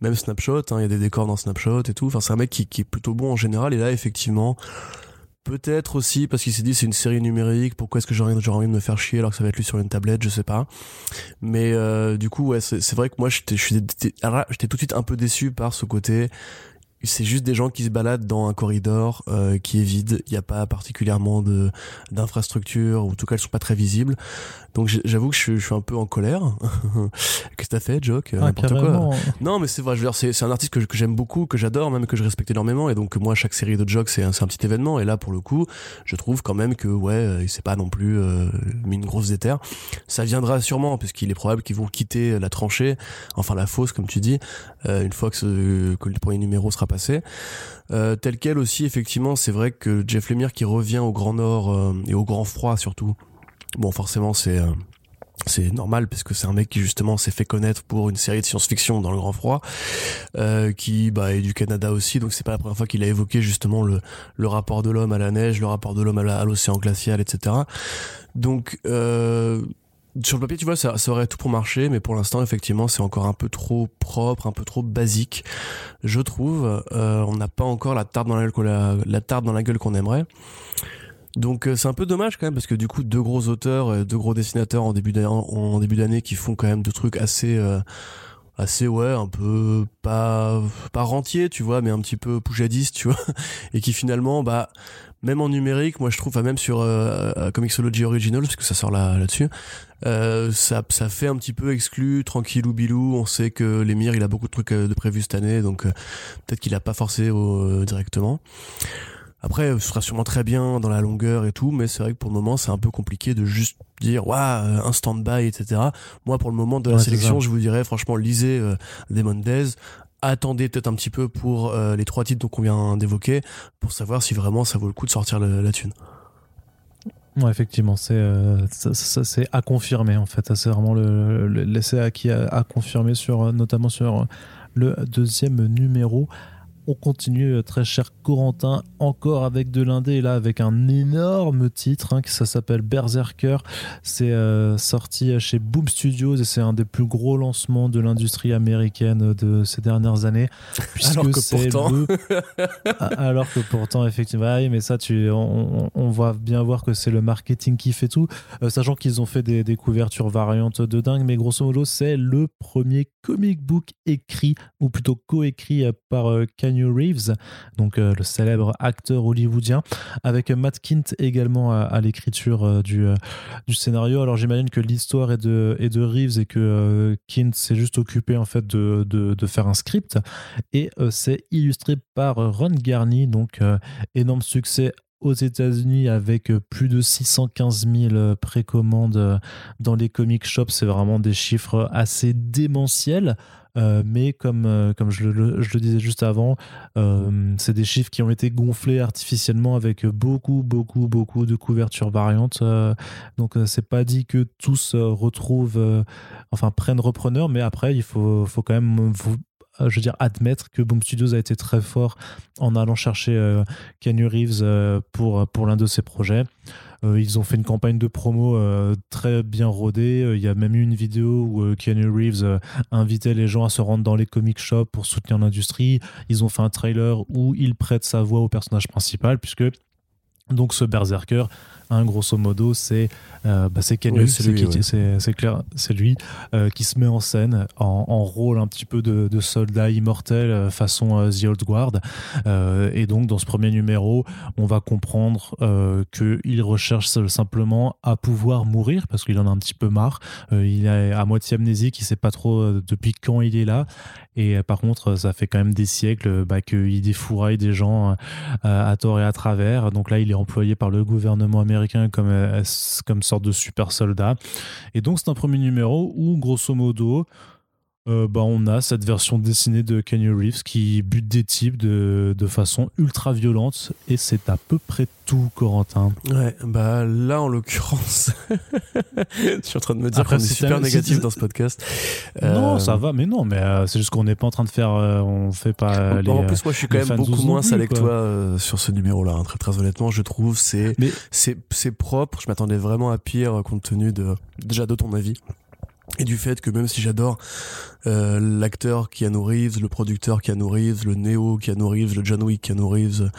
même Snapshot. Hein, il y a des décors dans Snapshot et tout. Enfin, c'est un mec qui, qui, est plutôt bon en général. Et là, effectivement, Peut-être aussi parce qu'il s'est dit c'est une série numérique, pourquoi est-ce que j'aurais envie de me faire chier alors que ça va être lu sur une tablette, je sais pas. Mais euh, du coup, ouais, c'est vrai que moi j'étais j'étais tout de suite un peu déçu par ce côté c'est juste des gens qui se baladent dans un corridor euh, qui est vide. Il n'y a pas particulièrement de d'infrastructure, ou en tout cas elles sont pas très visibles. Donc j'avoue que je, je, suis un peu en colère. Qu'est-ce que t'as fait, Joke ah, N'importe quoi. Non, mais c'est vrai. Je veux dire, c'est un artiste que, que j'aime beaucoup, que j'adore, même que je respecte énormément. Et donc moi, chaque série de Joke, c'est un, un, petit événement. Et là, pour le coup, je trouve quand même que ouais, euh, il s'est pas non plus euh, mis une grosse déterre. Ça viendra sûrement, puisqu'il est probable qu'ils vont quitter la tranchée, enfin la fosse, comme tu dis, euh, une fois que, ce, que le premier numéro sera Euh, tel quel aussi, effectivement, c'est vrai que Jeff Lemire qui revient au Grand Nord euh, et au Grand Froid surtout Bon, forcément, c'est euh, c'est normal parce que c'est un mec qui justement s'est fait connaître pour une série de science-fiction dans le grand froid qui bah est du Canada aussi donc c'est pas la première fois qu'il a évoqué justement le le rapport de l'homme à la neige le rapport de l'homme à l'océan glacial etc donc euh, sur le papier, tu vois, ça, aurait tout pour marcher, mais pour l'instant, effectivement, c'est encore un peu trop propre, un peu trop basique, je trouve. Euh, on n'a pas encore la tarte dans la gueule, la, la tarte dans la gueule qu'on aimerait. Donc euh, c'est un peu dommage quand même parce que du coup deux gros auteurs, euh, deux gros dessinateurs en début d'année, qui font quand même de trucs assez assez ouais un peu pas pas rentier tu vois mais un petit peu poujadiste tu vois et qui finalement bah même en numérique moi je trouve même sur euh, Comixology Original parce que ça sort là là-dessus euh, ça ça fait un petit peu exclu tranquille ou bilou. On sait que l'émir il a beaucoup de trucs de prévus cette année donc peut-être qu'il a pas forcé au, directement. Après, ce sera sûrement très bien dans la longueur et tout, mais c'est vrai que pour le moment, c'est un peu compliqué de juste dire, waouh, un stand-by, etc. Moi, pour le moment de la sélection, je vous dirais, franchement, lisez euh, Demon Days, attendez peut-être un petit peu pour euh, les trois titres qu'on vient d'évoquer, pour savoir si vraiment ça vaut le coup de sortir la thune. Ouais, effectivement, c'est euh, à confirmer en fait. C'est vraiment le, l'essai à qui à, confirmer sur notamment sur le deuxième numéro. On continue, euh, très cher Corentin, encore avec de l'indé, et là avec un énorme titre, hein, qui ça s'appelle Berserker. C'est euh, sorti chez Boom Studios et c'est un des plus gros lancements de l'industrie américaine de ces dernières années. Puisque alors que pourtant. Ah, alors que pourtant, effectivement, mais ça, tu, on, on, va bien voir que c'est le marketing qui fait tout, euh, sachant qu'ils ont fait des, des couvertures variantes de dingue, mais grosso modo, c'est le premier comic book écrit, ou plutôt coécrit par New Reeves, donc euh, le célèbre acteur hollywoodien, avec Matt Kint également à, l'écriture euh, du, euh, du scénario. Alors j'imagine que l'histoire est de, est de Reeves et que Kint s'est juste occupé en fait de, de, faire un script. Et c'est illustré par Ron Garney, donc énorme succès aux États-Unis avec plus de 615 000 précommandes dans les comic shops. C'est vraiment des chiffres assez démentiels. Euh, mais comme, euh, comme je le, disais juste avant, euh, c'est des chiffres qui ont été gonflés artificiellement avec beaucoup, beaucoup, beaucoup de couvertures variantes. donc, c'est pas dit que tous retrouvent, enfin, prennent repreneur, mais après, il faut, faut quand même je veux dire, admettre que Boom Studios a été très fort en allant chercher euh, Kenny Reeves pour, pour l'un de ses projets. Euh, ils ont fait une campagne de promo euh, très bien rodée. Euh, il y a même eu une vidéo où Keanu Reeves invitait les gens à se rendre dans les comic shops pour soutenir l'industrie. Ils ont fait un trailer où il prête sa voix au personnage principal, puisque donc ce berserker Hein, grosso modo, c'est euh, bah, c'est Oui, lui, qui- ouais. c'est- c'est clair, c'est lui euh, qui se met en scène en, en rôle un petit peu de, de soldat immortel euh, façon euh, The Old Guard. Euh, et donc, dans ce premier numéro, on va comprendre qu'il recherche simplement à pouvoir mourir parce qu'il en a un petit peu marre. Il est à moitié amnésique, il sait pas trop depuis quand il est là. Et euh, par contre, ça fait quand même des siècles euh, bah, qu'il défouraille des gens euh, à tort et à travers. Donc là, il est employé par le gouvernement américain comme, comme sorte de super soldat. Et donc, c'est un premier numéro où, grosso modo, euh, bah, on a cette version dessinée de Kenny Reeves qui bute des types de, de façon ultra violente. Et c'est à peu près tout, Corentin. Ouais, bah là en l'occurrence, je suis en train de me dire Après, qu'on est super négatif dans ce podcast. Non, Euh, ça va, mais non, mais euh, c'est juste qu'on n'est pas en train de faire. on fait pas les. en plus, moi, je suis quand même beaucoup moins salé que toi sur ce numéro-là. hein. Très, très honnêtement, je trouve c'est Mais- c'est c'est propre. Je m'attendais vraiment à pire compte tenu de déjà de ton avis et du fait que même si j'adore euh, l'acteur Keanu Reeves, le producteur Keanu Reeves, le Neo Keanu Reeves, le John Wick Keanu Reeves,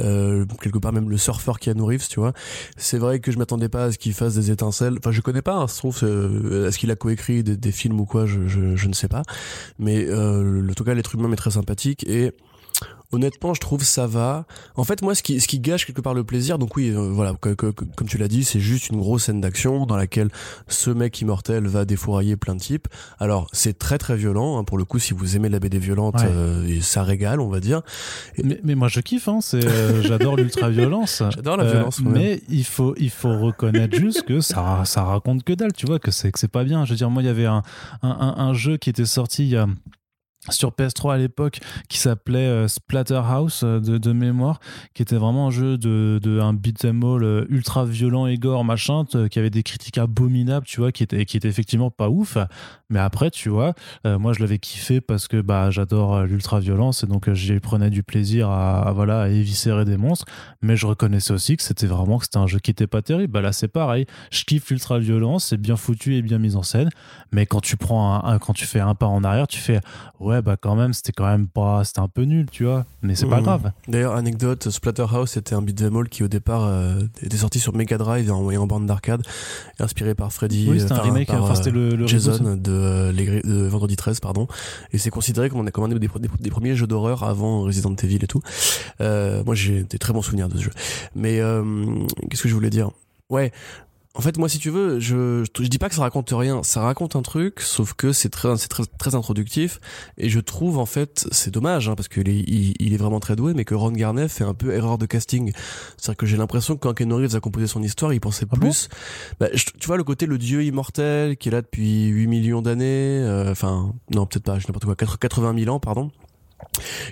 euh, quelque part même le surfeur Keanu Reeves, tu vois. C'est vrai que je m'attendais pas à ce qu'il fasse des étincelles. Enfin, je connais pas. hein, se trouve, euh, est-ce qu'il a coécrit des, des films ou quoi je, je, je ne sais pas. Mais euh, en tout cas, l'être humain m'est très sympathique et honnêtement, je trouve ça va. En fait, moi, ce qui, ce qui gâche quelque part le plaisir, donc oui, euh, voilà, que- que- que- comme tu l'as dit, c'est juste une grosse scène d'action dans laquelle ce mec immortel va défourailler plein de types. Alors, c'est très très violent. hein, pour le coup, si vous aimez la BD violente, Ouais. euh, ça régale, on va dire. Mais, mais moi je kiffe, hein, c'est, euh, j'adore l'ultra-violence. J'adore la violence, quand même. mais il faut, il faut reconnaître juste que ça, ça raconte que dalle, tu vois, que c'est, que c'est pas bien. Je veux dire, moi il y avait un, un, un- un jeu qui était sorti il y a sur PS3 à l'époque qui s'appelait euh, Splatterhouse euh, de, mémoire qui était vraiment un jeu de, de un beat'em all euh, ultra violent et gore machin qui avait des critiques abominables tu vois qui était qui était effectivement pas ouf. Mais après tu vois moi je l'avais kiffé parce que bah j'adore l'ultra violence et donc j'y prenais du plaisir à, à, voilà à éviscérer des monstres. Mais je reconnaissais aussi que c'était vraiment que c'était un jeu qui était pas terrible. Bah là c'est pareil. Je kiffe l'ultra violence c'est bien foutu et bien mis en scène. Mais quand tu prends un, un- quand tu fais un pas en arrière tu fais ouais bah quand même c'était quand même pas c'était un peu nul tu vois. Mais c'est pas grave. D'ailleurs, anecdote, Splatterhouse était un beat'em all qui au départ euh, était sorti sur Mega Drive et en, en bande d'arcade, inspiré par Freddy, oui c'était un enfin, remake par, enfin c'était le, le Jason reboot. de, euh, les Gri- de Vendredi 13 pardon. Et c'est considéré comme, on comme un des, des- des premiers jeux d'horreur avant Resident Evil et tout. Euh, moi j'ai des très bons souvenirs de ce jeu. Mais euh, qu'est-ce que je voulais dire? Ouais en fait, moi, si tu veux, je, je, je dis pas que ça raconte rien. Ça raconte un truc, sauf que c'est très, c'est très, très introductif. Et je trouve, en fait, c'est dommage, hein, parce qu'il est, il, il est vraiment très doué, mais que Ron Garnet fait un peu erreur de casting. C'est-à-dire que j'ai l'impression que quand Ken Reeves a composé son histoire, il pensait Ah bon plus. bah, je- tu vois, le côté le dieu immortel qui est là depuis 8 millions d'années. euh, Enfin, non, peut-être pas, je n'importe quoi, 4- 80 000 ans, pardon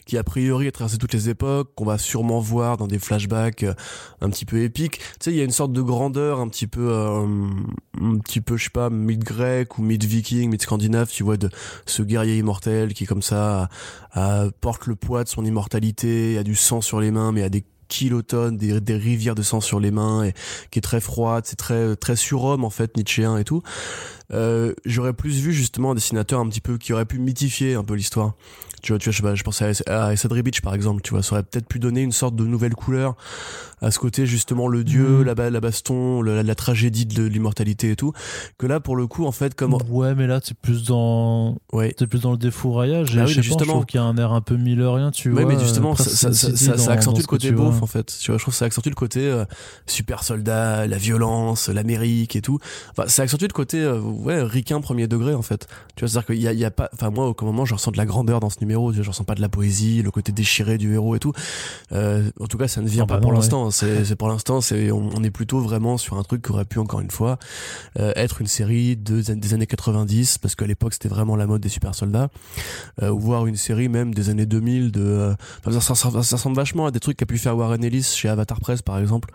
qui a priori a traversé toutes les époques, qu'on va sûrement voir dans des flashbacks euh, un petit peu épiques. Tu sais, il y a une sorte de grandeur un petit peu, euh, un petit peu, je sais pas, mythe grec ou mythe viking, mythe scandinave, tu vois, de ce guerrier immortel qui, comme ça, porte le poids de son immortalité, a du sang sur les mains, mais a des kilotonnes, des, des rivières de sang sur les mains, et qui est très froide, c'est très très surhomme en fait, nietzschéen et tout. Euh, J'aurais plus vu justement un dessinateur un petit peu qui aurait pu mythifier un peu l'histoire. Tu vois, tu vois, je sais pas, je pensais à, à Ribic par exemple, tu vois, ça aurait peut-être pu donner une sorte de nouvelle couleur à ce côté justement le dieu, Mhm. la, la baston, la, la tragédie de l'immortalité et tout. Que là, pour le coup, en fait, comme ouais mais là c'est plus dans ouais, c'est plus dans le défouraillage et Bah je oui, sais mais pas, justement. je trouve qu'il y a un air un peu millerien tu Ouais, vois mais justement, ça, ça, ça, dans- ça accentue le côté beauf en fait. Tu vois, je trouve que ça accentue le côté euh, super soldat, la violence, l'Amérique et tout. Enfin, ça accentue le côté euh, ouais ricain premier degré en fait. Tu vois, c'est-à-dire qu'il y a, il y a pas. Enfin, moi, au moment, je ressens de la grandeur dans ce numéro. Tu vois, je ressens pas de la poésie, le côté déchiré du héros et tout. Euh, en tout cas, ça ne vient Ah bah pas pour non, ouais. l'instant. C'est pour l'instant, c'est on, on est plutôt vraiment sur un truc qui aurait pu encore une fois euh, être une série de, des années 90 parce qu'à l'époque c'était vraiment la mode des super soldats euh, ou voir une série même des années 2000 de euh, ça, ça, ça, ça ressemble vachement à des trucs qu'a pu faire Warren Ellis chez Avatar Press par exemple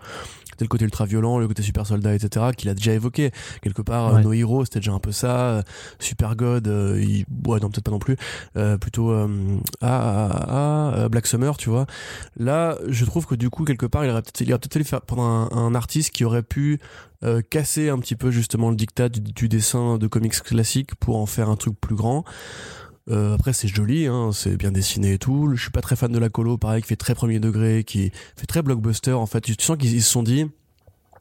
le côté ultra violent le côté super soldat etc qu'il a déjà évoqué. Quelque part euh, Ouais. No Hero c'était déjà un peu ça. Euh, Super God euh, il... ouais non peut-être pas non plus. Euh, plutôt euh, ah, ah, ah, euh, Black Summer tu vois. Là je trouve que du coup quelque part il aurait peut-être il aurait peut-être fallu faire prendre un, un artiste qui aurait pu euh, casser un petit peu justement le dictat du, du dessin de comics classique pour en faire un truc plus grand euh, après c'est joli, hein, c'est bien dessiné et tout. Je suis pas très fan de la colo, pareil, qui fait très premier degré, qui fait très blockbuster. En fait, tu sens qu'ils ils se sont dit,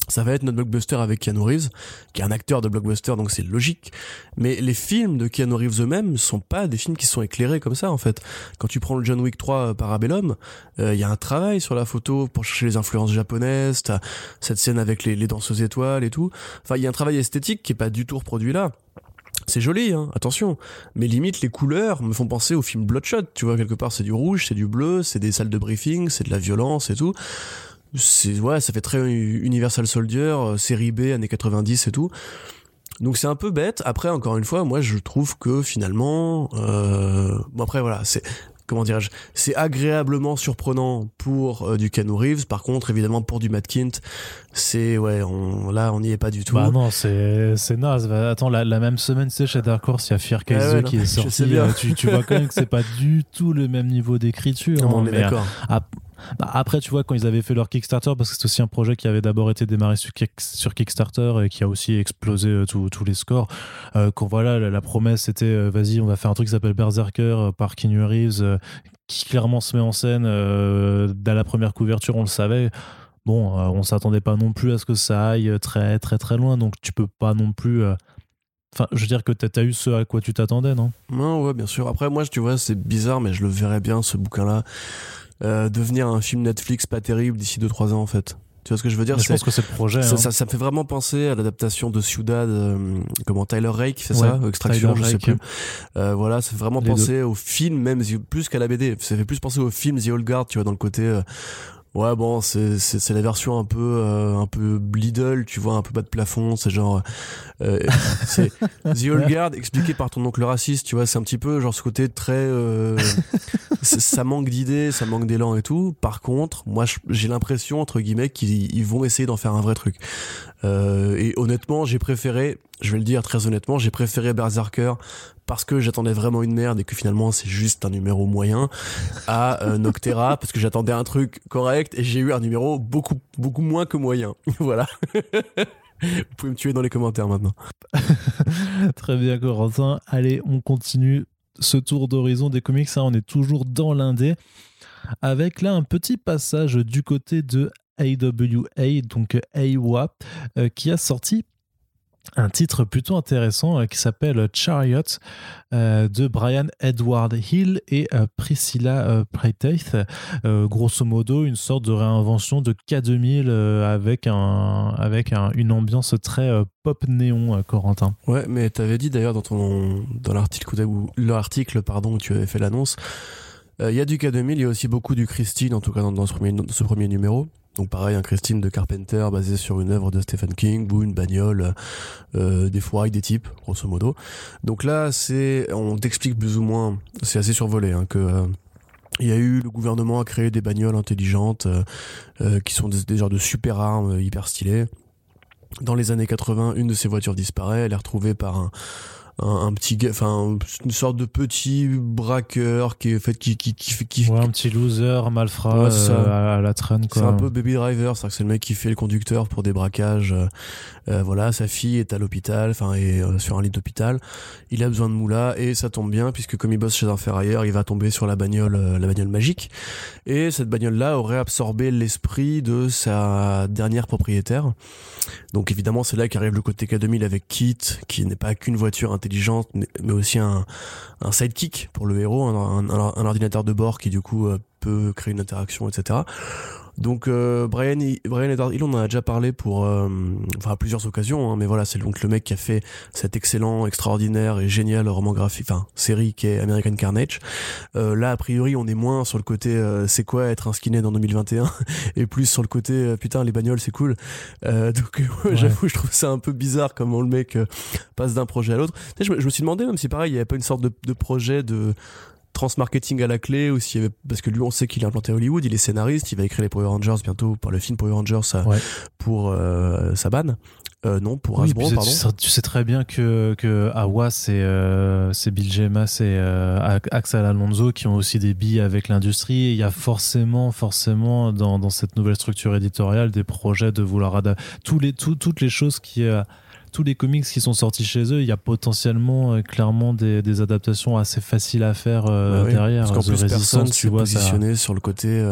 ça va être notre blockbuster avec Keanu Reeves, qui est un acteur de blockbuster, donc c'est logique. Mais les films de Keanu Reeves eux-mêmes sont pas des films qui sont éclairés comme ça, en fait. Quand tu prends le John Wick 3 euh, Parabellum, euh, il y a un travail sur la photo pour chercher les influences japonaises, t'as cette scène avec les, les danseuses étoiles et tout. Enfin, il y a un travail esthétique qui est pas du tout reproduit là. C'est joli, hein, attention. Mais limite, les couleurs me font penser au film Bloodshot. Tu vois, quelque part, c'est du rouge, c'est du bleu, c'est des salles de briefing, c'est de la violence et tout c'est ouais, ça fait très Universal Soldier, euh, série B, années 90 et tout. Donc c'est un peu bête. Après, encore une fois, moi je trouve que finalement, euh... bon après voilà, c'est comment dirais-je, c'est agréablement surprenant pour euh, du Keanu Reeves. Par contre, évidemment, pour du Matt Kint, c'est ouais, on, là, on n'y est pas du tout. Bah non, c'est c'est naze. Bah, attends, la, même semaine, sais, chez Dark Horse, il y a Fear Case qui est sorti. Euh, tu, tu vois quand même que c'est pas du tout le même niveau d'écriture. on hein, est d'accord. Bah, après, tu vois, quand ils avaient fait leur Kickstarter, parce que c'est aussi un projet qui avait d'abord été démarré sur, Kickstarter et qui a aussi explosé euh, tous les scores, euh, quand voilà, la, promesse était euh, vas-y, on va faire un truc qui s'appelle Berserker par Keanu Reeves, qui clairement se met en scène dès la première couverture, on le savait bon, on s'attendait pas non plus à ce que ça aille très très très loin, donc tu peux pas non plus. Enfin, je veux dire que tu as, eu ce à quoi tu t'attendais, non? Non, ouais, bien sûr. Après, moi, tu vois, c'est bizarre, mais je le verrais bien, ce bouquin-là. Euh, devenir un film Netflix pas terrible d'ici 2-3 ans en fait. Tu vois ce que je veux dire? Je pense que c'est le projet. Ça, hein. ça, me fait vraiment penser à l'adaptation de Ciudad, euh, comment Tyler Rake, c'est ça? Extraction, je sais plus. Euh, voilà, ça fait vraiment penser au film, même plus qu'à la BD. Ça fait plus penser au film The Old Guard, tu vois, dans le côté euh, Ouais, bon, c'est c'est la version un peu euh, un peu Lidl, tu vois, un peu bas de plafond. C'est genre euh, c'est The Old Guard expliqué par ton oncle raciste, tu vois. C'est un petit peu genre ce côté très euh, ça manque d'idées, ça manque d'élan et tout. Par contre, moi, j'ai l'impression entre guillemets qu'ils vont essayer d'en faire un vrai truc. Euh, et honnêtement, j'ai préféré, je vais le dire très honnêtement, j'ai préféré Berserker parce que j'attendais vraiment une merde et que finalement c'est juste un numéro moyen à euh, Noctera parce que j'attendais un truc correct et j'ai eu un numéro beaucoup beaucoup moins que moyen. voilà. Vous pouvez me tuer dans les commentaires maintenant. Très bien Corentin. Allez, on continue ce tour d'horizon des comics. Ça, on est toujours dans l'indé avec là un petit passage du côté de AWA, donc AWA, euh, qui a sorti un titre plutôt intéressant euh, qui s'appelle Chariot euh, de Brian Edward Hill et Priscilla Preitaith. grosso modo, une sorte de réinvention de K2000 avec, un, avec une ambiance très pop néon, Corentin. Ouais, mais tu avais dit d'ailleurs dans, dans l'article, l'article pardon, où tu avais fait l'annonce, il y a du K2000, il y a aussi beaucoup du Christine, en tout cas dans, ce, premier, ce premier numéro. Donc pareil, un Christine de Carpenter basé sur une œuvre de Stephen King ou une bagnole, euh, des foirailles des types, grosso modo. Donc là, c'est, on t'explique plus ou moins, c'est assez survolé, hein, que euh, il y a eu le gouvernement a créé des bagnoles intelligentes euh, euh qui sont des, des, genres de super armes hyper stylées. Dans les années 80, une de ces voitures disparaît, elle est retrouvée par un un, petit enfin une sorte de petit braqueur qui est fait qui qui qui, qui ouais, un petit loser malfrat euh, à, la traîne c'est un peu baby driver c'est c'est le mec qui fait le conducteur pour des braquages euh, euh, voilà sa fille est à l'hôpital enfin est sur un lit d'hôpital il a besoin de moula et ça tombe bien puisque comme il bosse chez un ferrailleur il va tomber sur la bagnole la bagnole magique. Et cette bagnole là aurait absorbé l'esprit de sa dernière propriétaire. Donc évidemment c'est là qu'arrive le côté K2000 avec Kit qui n'est pas qu'une voiture intelligente, mais aussi un, sidekick pour le héros, un, un, ordinateur de bord qui du coup euh, peut créer une interaction, etc. Donc euh, Brian, Brian Edward Hill, on en a déjà parlé pour, euh, enfin à plusieurs occasions, hein, mais voilà, c'est donc le mec qui a fait cet excellent, extraordinaire et génial roman graphique, enfin série qui est American Carnage. Euh, là, a priori, on est moins sur le côté euh, c'est quoi être un skinhead en 2021 et plus sur le côté euh, putain les bagnoles c'est cool. donc j'avoue, je trouve ça un peu bizarre comment le mec passe d'un projet à l'autre. Je, je, me suis demandé même si pareil, il y avait pas une sorte de, de projet de transmarketing à la clé ou s'il y avait parce que lui on sait qu'il est implanté à Hollywood il est scénariste il va écrire les Power Rangers bientôt pour le film Power Rangers pour euh, Saban. Euh, non pour oui, Hasbro pardon. tu sais, très bien que que Awa c'est euh, c'est Bill Gemas et euh, Axel Alonso qui ont aussi des billes avec l'industrie. Il y a forcément forcément dans, dans cette nouvelle structure éditoriale des projets de vouloir adapter tous les tout, toutes les choses qui euh, tous les comics qui sont sortis chez eux, il y a potentiellement euh, clairement des, adaptations assez faciles à faire euh, bah derrière. Parce qu'en plus, personne vois, positionné sur le côté.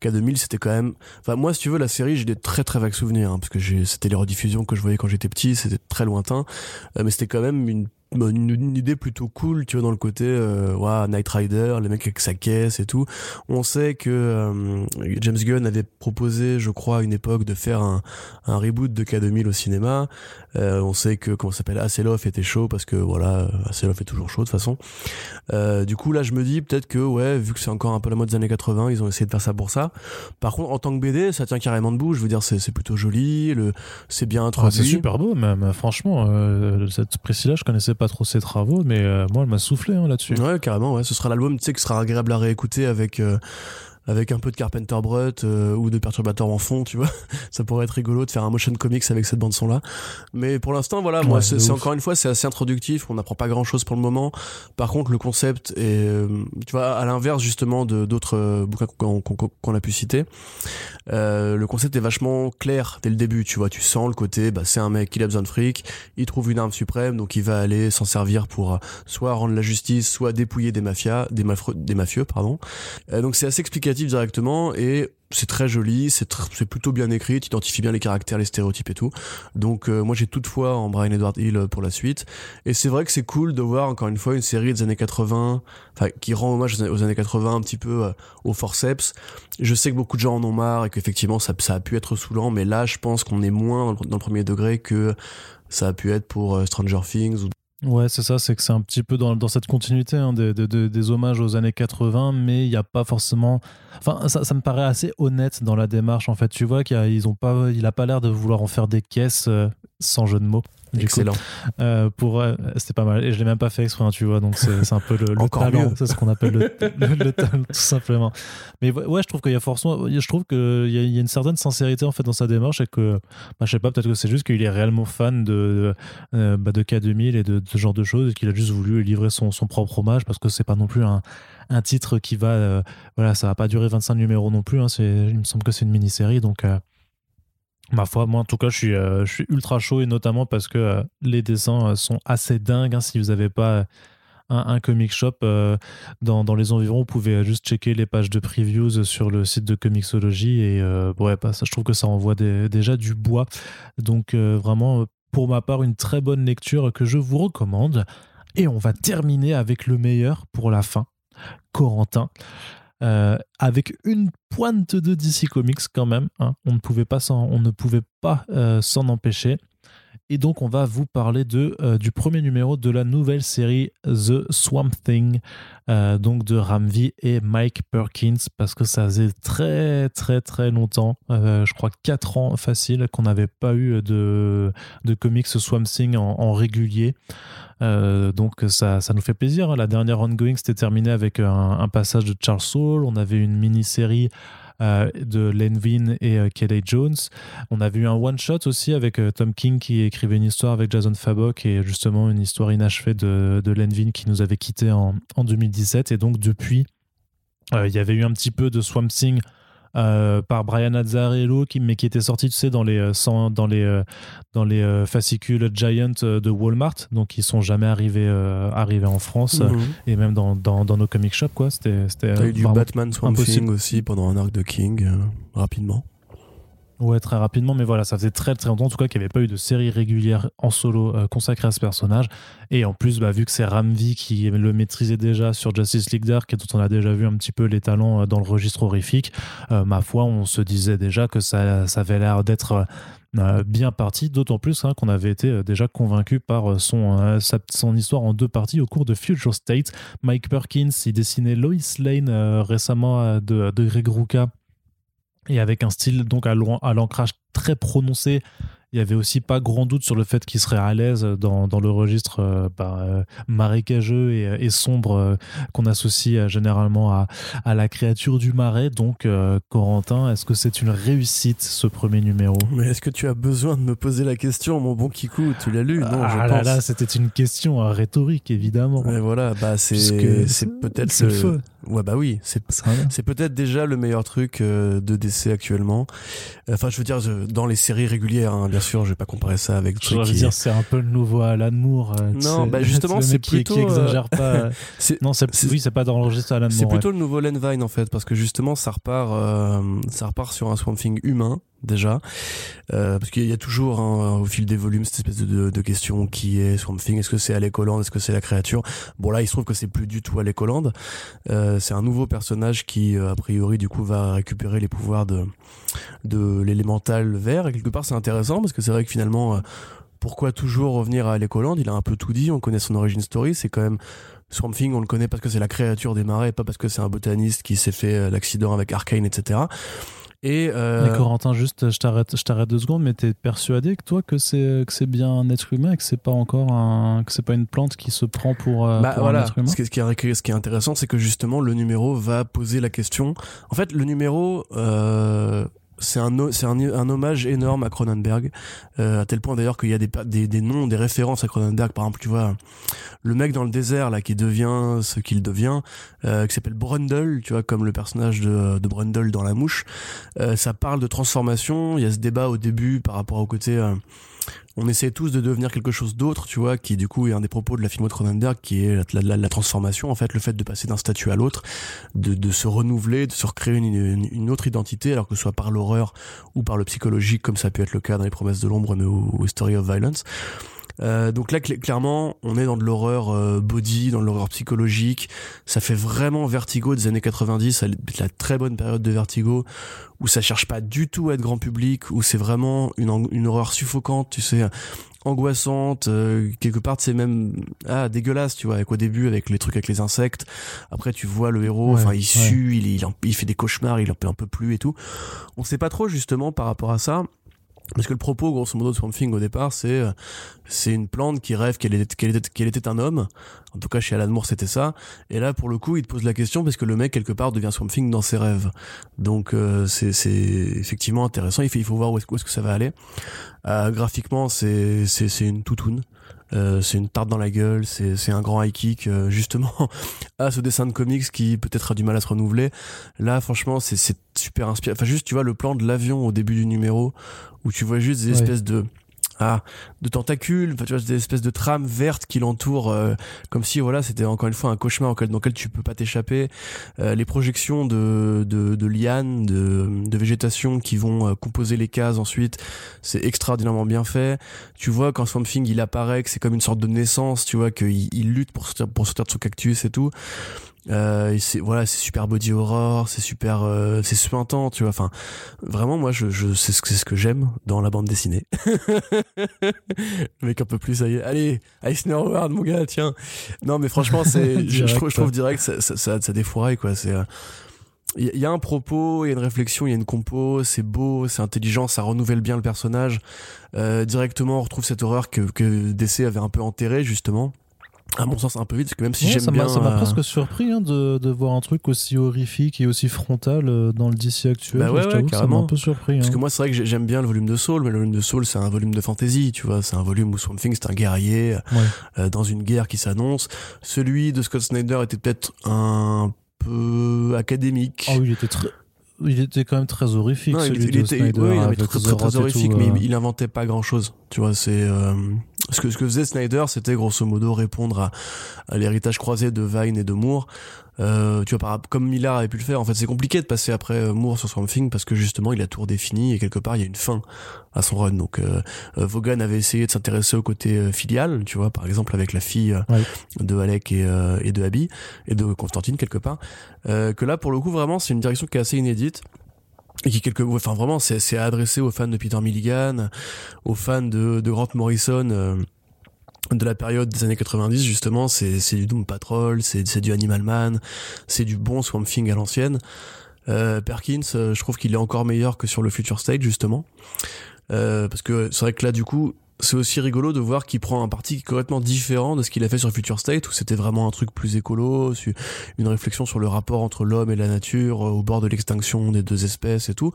K2000, c'était quand même. Enfin, moi, si tu veux, la série, j'ai des très très vagues souvenirs, hein, parce que c'était les rediffusions que je voyais quand j'étais petit, c'était très lointain, mais c'était quand même une bah, une, idée plutôt cool, tu vois, dans le côté euh, Night Rider, les mecs avec sa caisse et tout. On sait que euh, James Gunn avait proposé, je crois, à une époque de faire un, un reboot de K2000 au cinéma. Euh, on sait que, comment s'appelle, Asseloff était chaud parce que voilà, Asseloff est toujours chaud de toute façon. Euh, du coup, là, je me dis peut-être que, ouais, vu que c'est encore un peu la mode des années 80, ils ont essayé de faire ça pour ça. Par contre, en tant que BD, ça tient carrément debout. Je veux dire, c'est plutôt joli, le, c'est bien introduit. Ah, c'est super beau, même. Franchement, cette précis-là, je connaissais pas trop ses travaux, mais euh, moi, elle m'a soufflé hein, là-dessus. Ouais, carrément, ouais. Ce sera l'album, tu sais, qui sera agréable à réécouter avec, euh, avec un peu de Carpenter Brut euh, ou de perturbateurs en fond, tu vois. ça pourrait être rigolo de faire un motion comics avec cette bande son là. Mais pour l'instant, voilà, moi, c'est encore une fois, c'est assez introductif. On n'apprend pas grand chose pour le moment. Par contre, le concept est, euh, tu vois, à l'inverse justement de d'autres euh, bouquins qu'on a pu citer. Euh, le concept est vachement clair dès le début, tu vois. Tu sens le côté, bah, c'est un mec qui a besoin de fric, il trouve une arme suprême, donc il va aller s'en servir pour soit rendre la justice, soit dépouiller des mafias, des, des mafieux, pardon. donc c'est assez explicatif directement et c'est très joli, c'est plutôt bien écrit, tu identifies bien les caractères, les stéréotypes et tout. Donc euh, moi j'ai toutefois en Brian Edward Hill euh, pour la suite. Et c'est vrai que c'est cool de voir encore une fois une série des années 80, enfin qui rend hommage aux années 80 un petit peu euh, au forceps. Je sais que beaucoup de gens en ont marre et qu'effectivement ça, ça a pu être saoulant, mais là je pense qu'on est moins dans le, premier degré que ça a pu être pour Stranger Things ou Ouais, c'est ça, c'est que c'est un petit peu dans, cette continuité hein, des, hommages aux années 80, mais il n'y a pas forcément. Enfin, ça, ça, me paraît assez honnête dans la démarche, en fait. Tu vois qu'il ont pas, il a pas l'air de vouloir en faire des caisses euh, sans jeu de mots. Excellent. Euh, pour, euh, c'était pas mal. Et je l'ai même pas fait exprès, hein, tu vois. Donc c'est, un peu le, talent. C'est ce qu'on appelle le, talent, tout simplement. Mais ouais, je trouve qu'il y a forcément, je trouve qu'il y, a, y a une certaine sincérité en fait dans sa démarche et que, bah, je sais pas, peut-être que c'est juste qu'il est réellement fan de, euh, bah, de K2000 et de, ce genre de choses et qu'il a juste voulu livrer son, son propre hommage parce que c'est pas non plus un, un titre qui va, voilà, ça va pas durer 25 numéros non plus. Hein, il me semble que c'est une mini-série, donc Ma foi, moi en tout cas, je suis, euh, ultra chaud et notamment parce que euh, les dessins euh, sont assez dingues. Hein. si vous n'avez pas un, comic shop dans, dans, les environs, vous pouvez juste checker les pages de previews sur le site de Comixology et ouais, bah, ça, je trouve que ça envoie déjà du bois. Donc vraiment, pour ma part, une très bonne lecture que je vous recommande. Et on va terminer avec le meilleur pour la fin, Corentin. Euh, avec une pointe de DC Comics quand même. Hein. On ne pouvait pas s'en, euh, s'en empêcher. Et donc, on va vous parler de, euh, du premier numéro de la nouvelle série The Swamp Thing, donc de Ramvi et Mike Perkins, parce que ça faisait très, très, très longtemps, je crois 4 ans facile, qu'on n'avait pas eu de, de comics Swamp Thing en, régulier. Euh, donc ça, ça nous fait plaisir. Hein. La dernière ongoing s'était terminée avec un, passage de Charles Soule. On avait une mini-série euh, de Len Wein et euh, Kelly Jones. On avait eu un one-shot aussi avec Tom King qui écrivait une histoire avec Jason Fabok et justement une histoire inachevée de, de Len qui nous avait quitté en, en 2017. Et donc depuis, il y avait eu un petit peu de Swamp Thing euh, par Brian Azzarello, qui, mais qui était sorti, tu sais, dans les, euh, dans les, euh, dans les fascicules Giant de Walmart, donc ils sont jamais arrivés, arrivés en France mhm. et même dans, dans, dans, nos comic shops, quoi. C'était, T'as eu du Batman Swamp Thing aussi pendant un arc de King, rapidement. Ouais, très rapidement, mais voilà, ça faisait très très longtemps en tout cas qu'il n'y avait pas eu de série régulière en solo euh, consacrée à ce personnage. Et en plus, bah, vu que c'est Ramvi qui le maîtrisait déjà sur Justice League Dark et dont on a déjà vu un petit peu les talents euh, dans le registre horrifique, euh, ma foi, on se disait déjà que ça, avait l'air d'être bien parti, d'autant plus hein, qu'on avait été déjà convaincu par son, son histoire en deux parties au cours de Future State. Mike Perkins, il dessinait Lois Lane récemment de, de Greg Rucka et avec un style donc à l'ancrage très prononcé il y avait aussi pas grand doute sur le fait qu'il serait à l'aise dans, dans, le registre euh, bah, euh, marécageux et, et sombre euh, qu'on associe généralement à, à, la créature du marais. Donc, Corentin, est-ce que c'est une réussite ce premier numéro? Mais est-ce que tu as besoin de me poser la question, mon bon Kikou? Tu l'as lu Non, ah là là, c'était une question rhétorique, évidemment. Mais voilà, bah c'est c'est peut-être le, feu. Ouais, bah oui, c'est peut-être déjà le meilleur truc euh, de DC actuellement. Enfin, je veux dire, dans les séries régulières, hein, bien sûr, je vais pas comparer ça avec Je veux dire, c'est un peu le nouveau Alan Moore. euh, Non, sais. bah justement, c'est mec qui, plutôt, euh, exagère pas. euh. c'est- non, c'est oui, c'est pas dans le registre Alan Moore. C'est ouais. plutôt le nouveau Len Vine en fait, parce que justement ça repart, euh, ça repart sur un Swamp Thing humain déjà, euh, parce qu'il y a toujours hein, au fil des volumes cette espèce de, question qui est Swamp Thing, est-ce que c'est Alec Holland, est-ce que c'est la créature? Bon là il se trouve que c'est plus du tout Alec Holland, euh, c'est un nouveau personnage qui euh, a priori du coup va récupérer les pouvoirs de de l'élémental vert. Et quelque part c'est intéressant parce que c'est vrai que finalement pourquoi toujours revenir à Alec Holland? Il a un peu tout dit, on connaît son origin story, c'est quand même Swamp Thing, on le connaît parce que c'est la créature des marais, pas parce que c'est un botaniste qui s'est fait l'accident avec Arcane, etc. Et euh, Mais Corentin, juste, je t'arrête, je t'arrête deux secondes, mais t'es persuadé que toi que c'est que c'est bien un être humain, et que c'est pas encore un, que c'est pas une plante qui se prend pour, euh, bah pour un voilà, être humain? ce qui, est, ce qui est- ce qui est intéressant, c'est que justement le numéro va poser la question. En fait, le numéro, euh, c'est un, c'est un, un hommage énorme à Cronenberg, euh, à tel point d'ailleurs qu'il y a des, des, des noms, des références à Cronenberg. Par exemple, tu vois, le mec dans le désert là qui devient ce qu'il devient, euh, qui s'appelle Brundle, tu vois, comme le personnage de, de Brundle dans La Mouche. Euh, ça parle de transformation. Il y a ce débat au début par rapport au côté. On essaie tous de devenir quelque chose d'autre, tu vois, qui du coup est un des propos de la film de Cronenberg, qui est la, transformation, en fait, le fait de passer d'un statut à l'autre, de, se renouveler, de se recréer une, une- autre identité, alors que ce soit par l'horreur ou par le psychologique, comme ça a pu être le cas dans Les Promesses de l'ombre ou, History of Violence. Euh, donc là, cl- clairement, on est dans de l'horreur euh, body, dans de l'horreur psychologique. Ça fait vraiment Vertigo des années 90, à la très bonne période de Vertigo, où ça cherche pas du tout à être grand public, où c'est vraiment une, horreur suffocante, tu sais, angoissante, euh, quelque part c'est même ah dégueulasse, tu vois, avec au début avec les trucs avec les insectes. Après tu vois le héros, Ouais, enfin il ouais. sue, il, il fait des cauchemars, il en peut un peu plus et tout. On sait pas trop justement par rapport à ça. Parce que le propos, grosso modo, de Swamp Thing au départ, c'est euh, c'est une plante qui rêve qu'elle était, qu'elle était, qu'elle était un homme. En tout cas, chez Alan Moore, c'était ça. Et là, pour le coup, il te pose la question parce que le mec, quelque part, devient Swamp Thing dans ses rêves. Donc, euh, c'est c'est effectivement intéressant. Il faut, voir où est-ce que ça va aller. Euh, graphiquement, c'est c'est c'est une toutoune. C'est une tarte dans la gueule, c'est un grand high kick, justement, à ce dessin de comics qui peut-être a du mal à se renouveler. Là, franchement, c'est super inspiré. Enfin, juste, tu vois, le plan de l'avion au début du numéro, où tu vois juste des Ouais. espèces de ah de tentacules tu vois des espèces de trames vertes qui l'entourent euh, comme si voilà c'était encore une fois un cauchemar auquel, dans lequel tu peux pas t'échapper Euh, les projections de, de, de lianes de, de végétation qui vont euh, composer les cases ensuite c'est extraordinairement bien fait tu vois quand Swamp Thing il apparaît que c'est comme une sorte de naissance tu vois qu'il il lutte pour sortir, pour sortir de son cactus et tout euh, c'est voilà c'est super body horror c'est super euh, c'est suintant tu vois. Enfin vraiment moi je, je c'est ce que c'est ce que j'aime dans la bande dessinée. Le mec un peu plus ça y est allez Eisner Howard mon gars tiens. Non mais franchement c'est je, trouve je trouve direct ça ça, ça, ça défouraille quoi. C'est euh, il y, il y a un propos, il y a une réflexion, il y a une compo, c'est beau, c'est intelligent, ça renouvelle bien le personnage. Euh, directement, on retrouve cette horreur que, que DC avait un peu enterrée, justement. À mon sens, un peu vite, parce que même si Ouais, j'aime bien. ça m'a euh, presque surpris hein, de, de voir un truc aussi horrifique et aussi frontal euh, dans le DC actuel. Bah ouais, je ouais, ça m'a un peu surpris. Parce hein. que moi, c'est vrai que j'ai- j'aime bien le volume de Soul, mais le volume de Soul, c'est un volume de fantasy, tu vois. C'est un volume où Swamp Thing, c'est un guerrier Ouais. euh, dans une guerre qui s'annonce. Celui de Scott Snyder était peut-être un peu académique. Ah oui, il était très. Il était quand même très horrifique, Non, il, celui il de était, Snyder. oui, très, très, très horrifique, tout, mais euh. il, il inventait pas grand chose. Tu vois, c'est euh, ce que ce que faisait Snyder, c'était grosso modo répondre à, à l'héritage croisé de Vine et de Moore. Euh, tu vois, par, comme Millard avait pu le faire, en fait, c'est compliqué de passer après euh, Moore sur Swamp Thing parce que justement, il a tout redéfini et quelque part, il y a une fin à son run. Donc, euh, euh, Vaughan avait essayé de s'intéresser au côté euh, filial, tu vois, par exemple avec la fille Ouais. de Alec et, euh, et de Abby et de Constantine quelque part. Euh, que là, pour le coup, vraiment, c'est une direction qui est assez inédite et qui quelque enfin vraiment c'est c'est adressé aux fans de Peter Milligan aux fans de, de Grant Morrison de la période des années 90 justement c'est c'est du Doom Patrol c'est c'est du Animal Man c'est du bon Swamp Thing à l'ancienne euh, Perkins euh, je trouve qu'il est encore meilleur que sur le Future State justement euh, parce que c'est vrai que là du coup c'est aussi rigolo de voir qu'il prend un parti complètement différent de ce qu'il a fait sur Future State, où c'était vraiment un truc plus écolo, une réflexion sur le rapport entre l'homme et la nature, au bord de l'extinction des deux espèces et tout.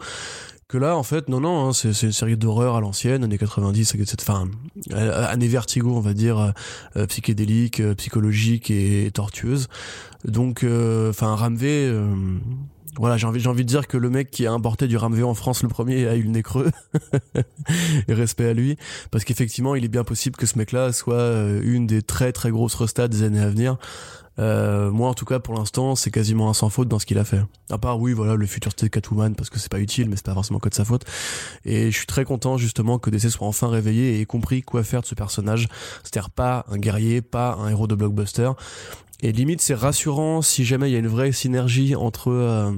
Que là, en fait, non, non, hein, c'est une série d'horreur à l'ancienne, années 90, cette, fin, année vertigo, on va dire, euh, psychédélique, euh, psychologique et tortueuse. Donc, euh, enfin, Ramvé, voilà, j'ai envie, j'ai envie de dire que le mec qui a importé du Ramvé en France le premier a eu le nez creux. et respect à lui. Parce qu'effectivement, il est bien possible que ce mec-là soit une des très très grosses restats des années à venir. Euh, moi, en tout cas, pour l'instant, c'est quasiment un sans faute dans ce qu'il a fait. À part, oui, voilà, le futur state Catwoman, parce que c'est pas utile, mais c'est pas forcément que de sa faute. Et je suis très content, justement, que DC soit enfin réveillé et ait compris quoi faire de ce personnage. C'est-à-dire pas un guerrier, pas un héros de blockbuster. Et limite, c'est rassurant si jamais il y a une vraie synergie entre, euh,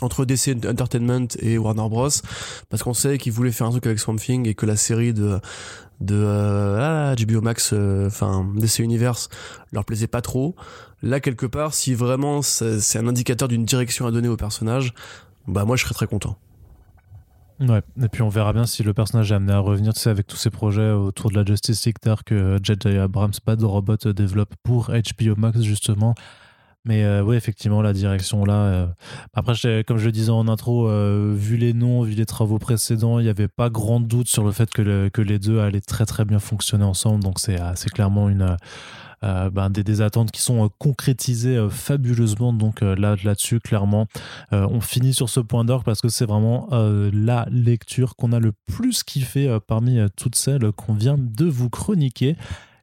entre DC Entertainment et Warner Bros parce qu'on sait qu'ils voulaient faire un truc avec Swamp Thing et que la série de de euh, ah, Max euh, enfin DC Universe leur plaisait pas trop là quelque part si vraiment c'est un indicateur d'une direction à donner au personnage bah moi je serais très content Ouais, et puis on verra bien si le personnage est amené à revenir, tu sais, avec tous ces projets autour de la Justice League que J.J. Abrams, pas de robot, développe pour HBO Max, justement. Mais euh, oui, effectivement, la direction là. Euh, après, comme je le disais en intro, euh, vu les noms, vu les travaux précédents, il n'y avait pas grand doute sur le fait que, les deux allaient très très bien fonctionner ensemble. Donc c'est clairement une. Ben, des, des, attentes qui sont concrétisées fabuleusement. Donc là, là-dessus, clairement, on finit sur ce point d'orgue parce que c'est vraiment la lecture qu'on a le plus kiffé parmi toutes celles qu'on vient de vous chroniquer.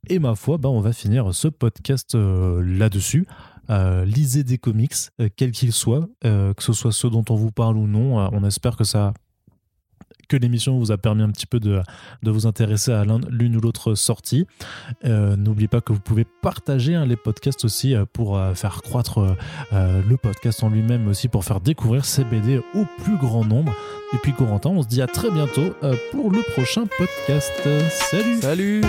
Et ma foi, ben, on va finir ce podcast là-dessus. Euh, lisez des comics, euh, quels qu'ils soient, euh, que ce soit ceux dont on vous parle ou non. on espère que ça que l'émission vous a permis un petit peu de, de vous intéresser à l'une ou l'autre sortie. N'oubliez pas que vous pouvez partager hein, les podcasts aussi pour faire croître le podcast en lui-même, aussi pour faire découvrir ces BD au plus grand nombre. Et puis Corentin, on se dit à très bientôt pour le prochain podcast. Salut Salut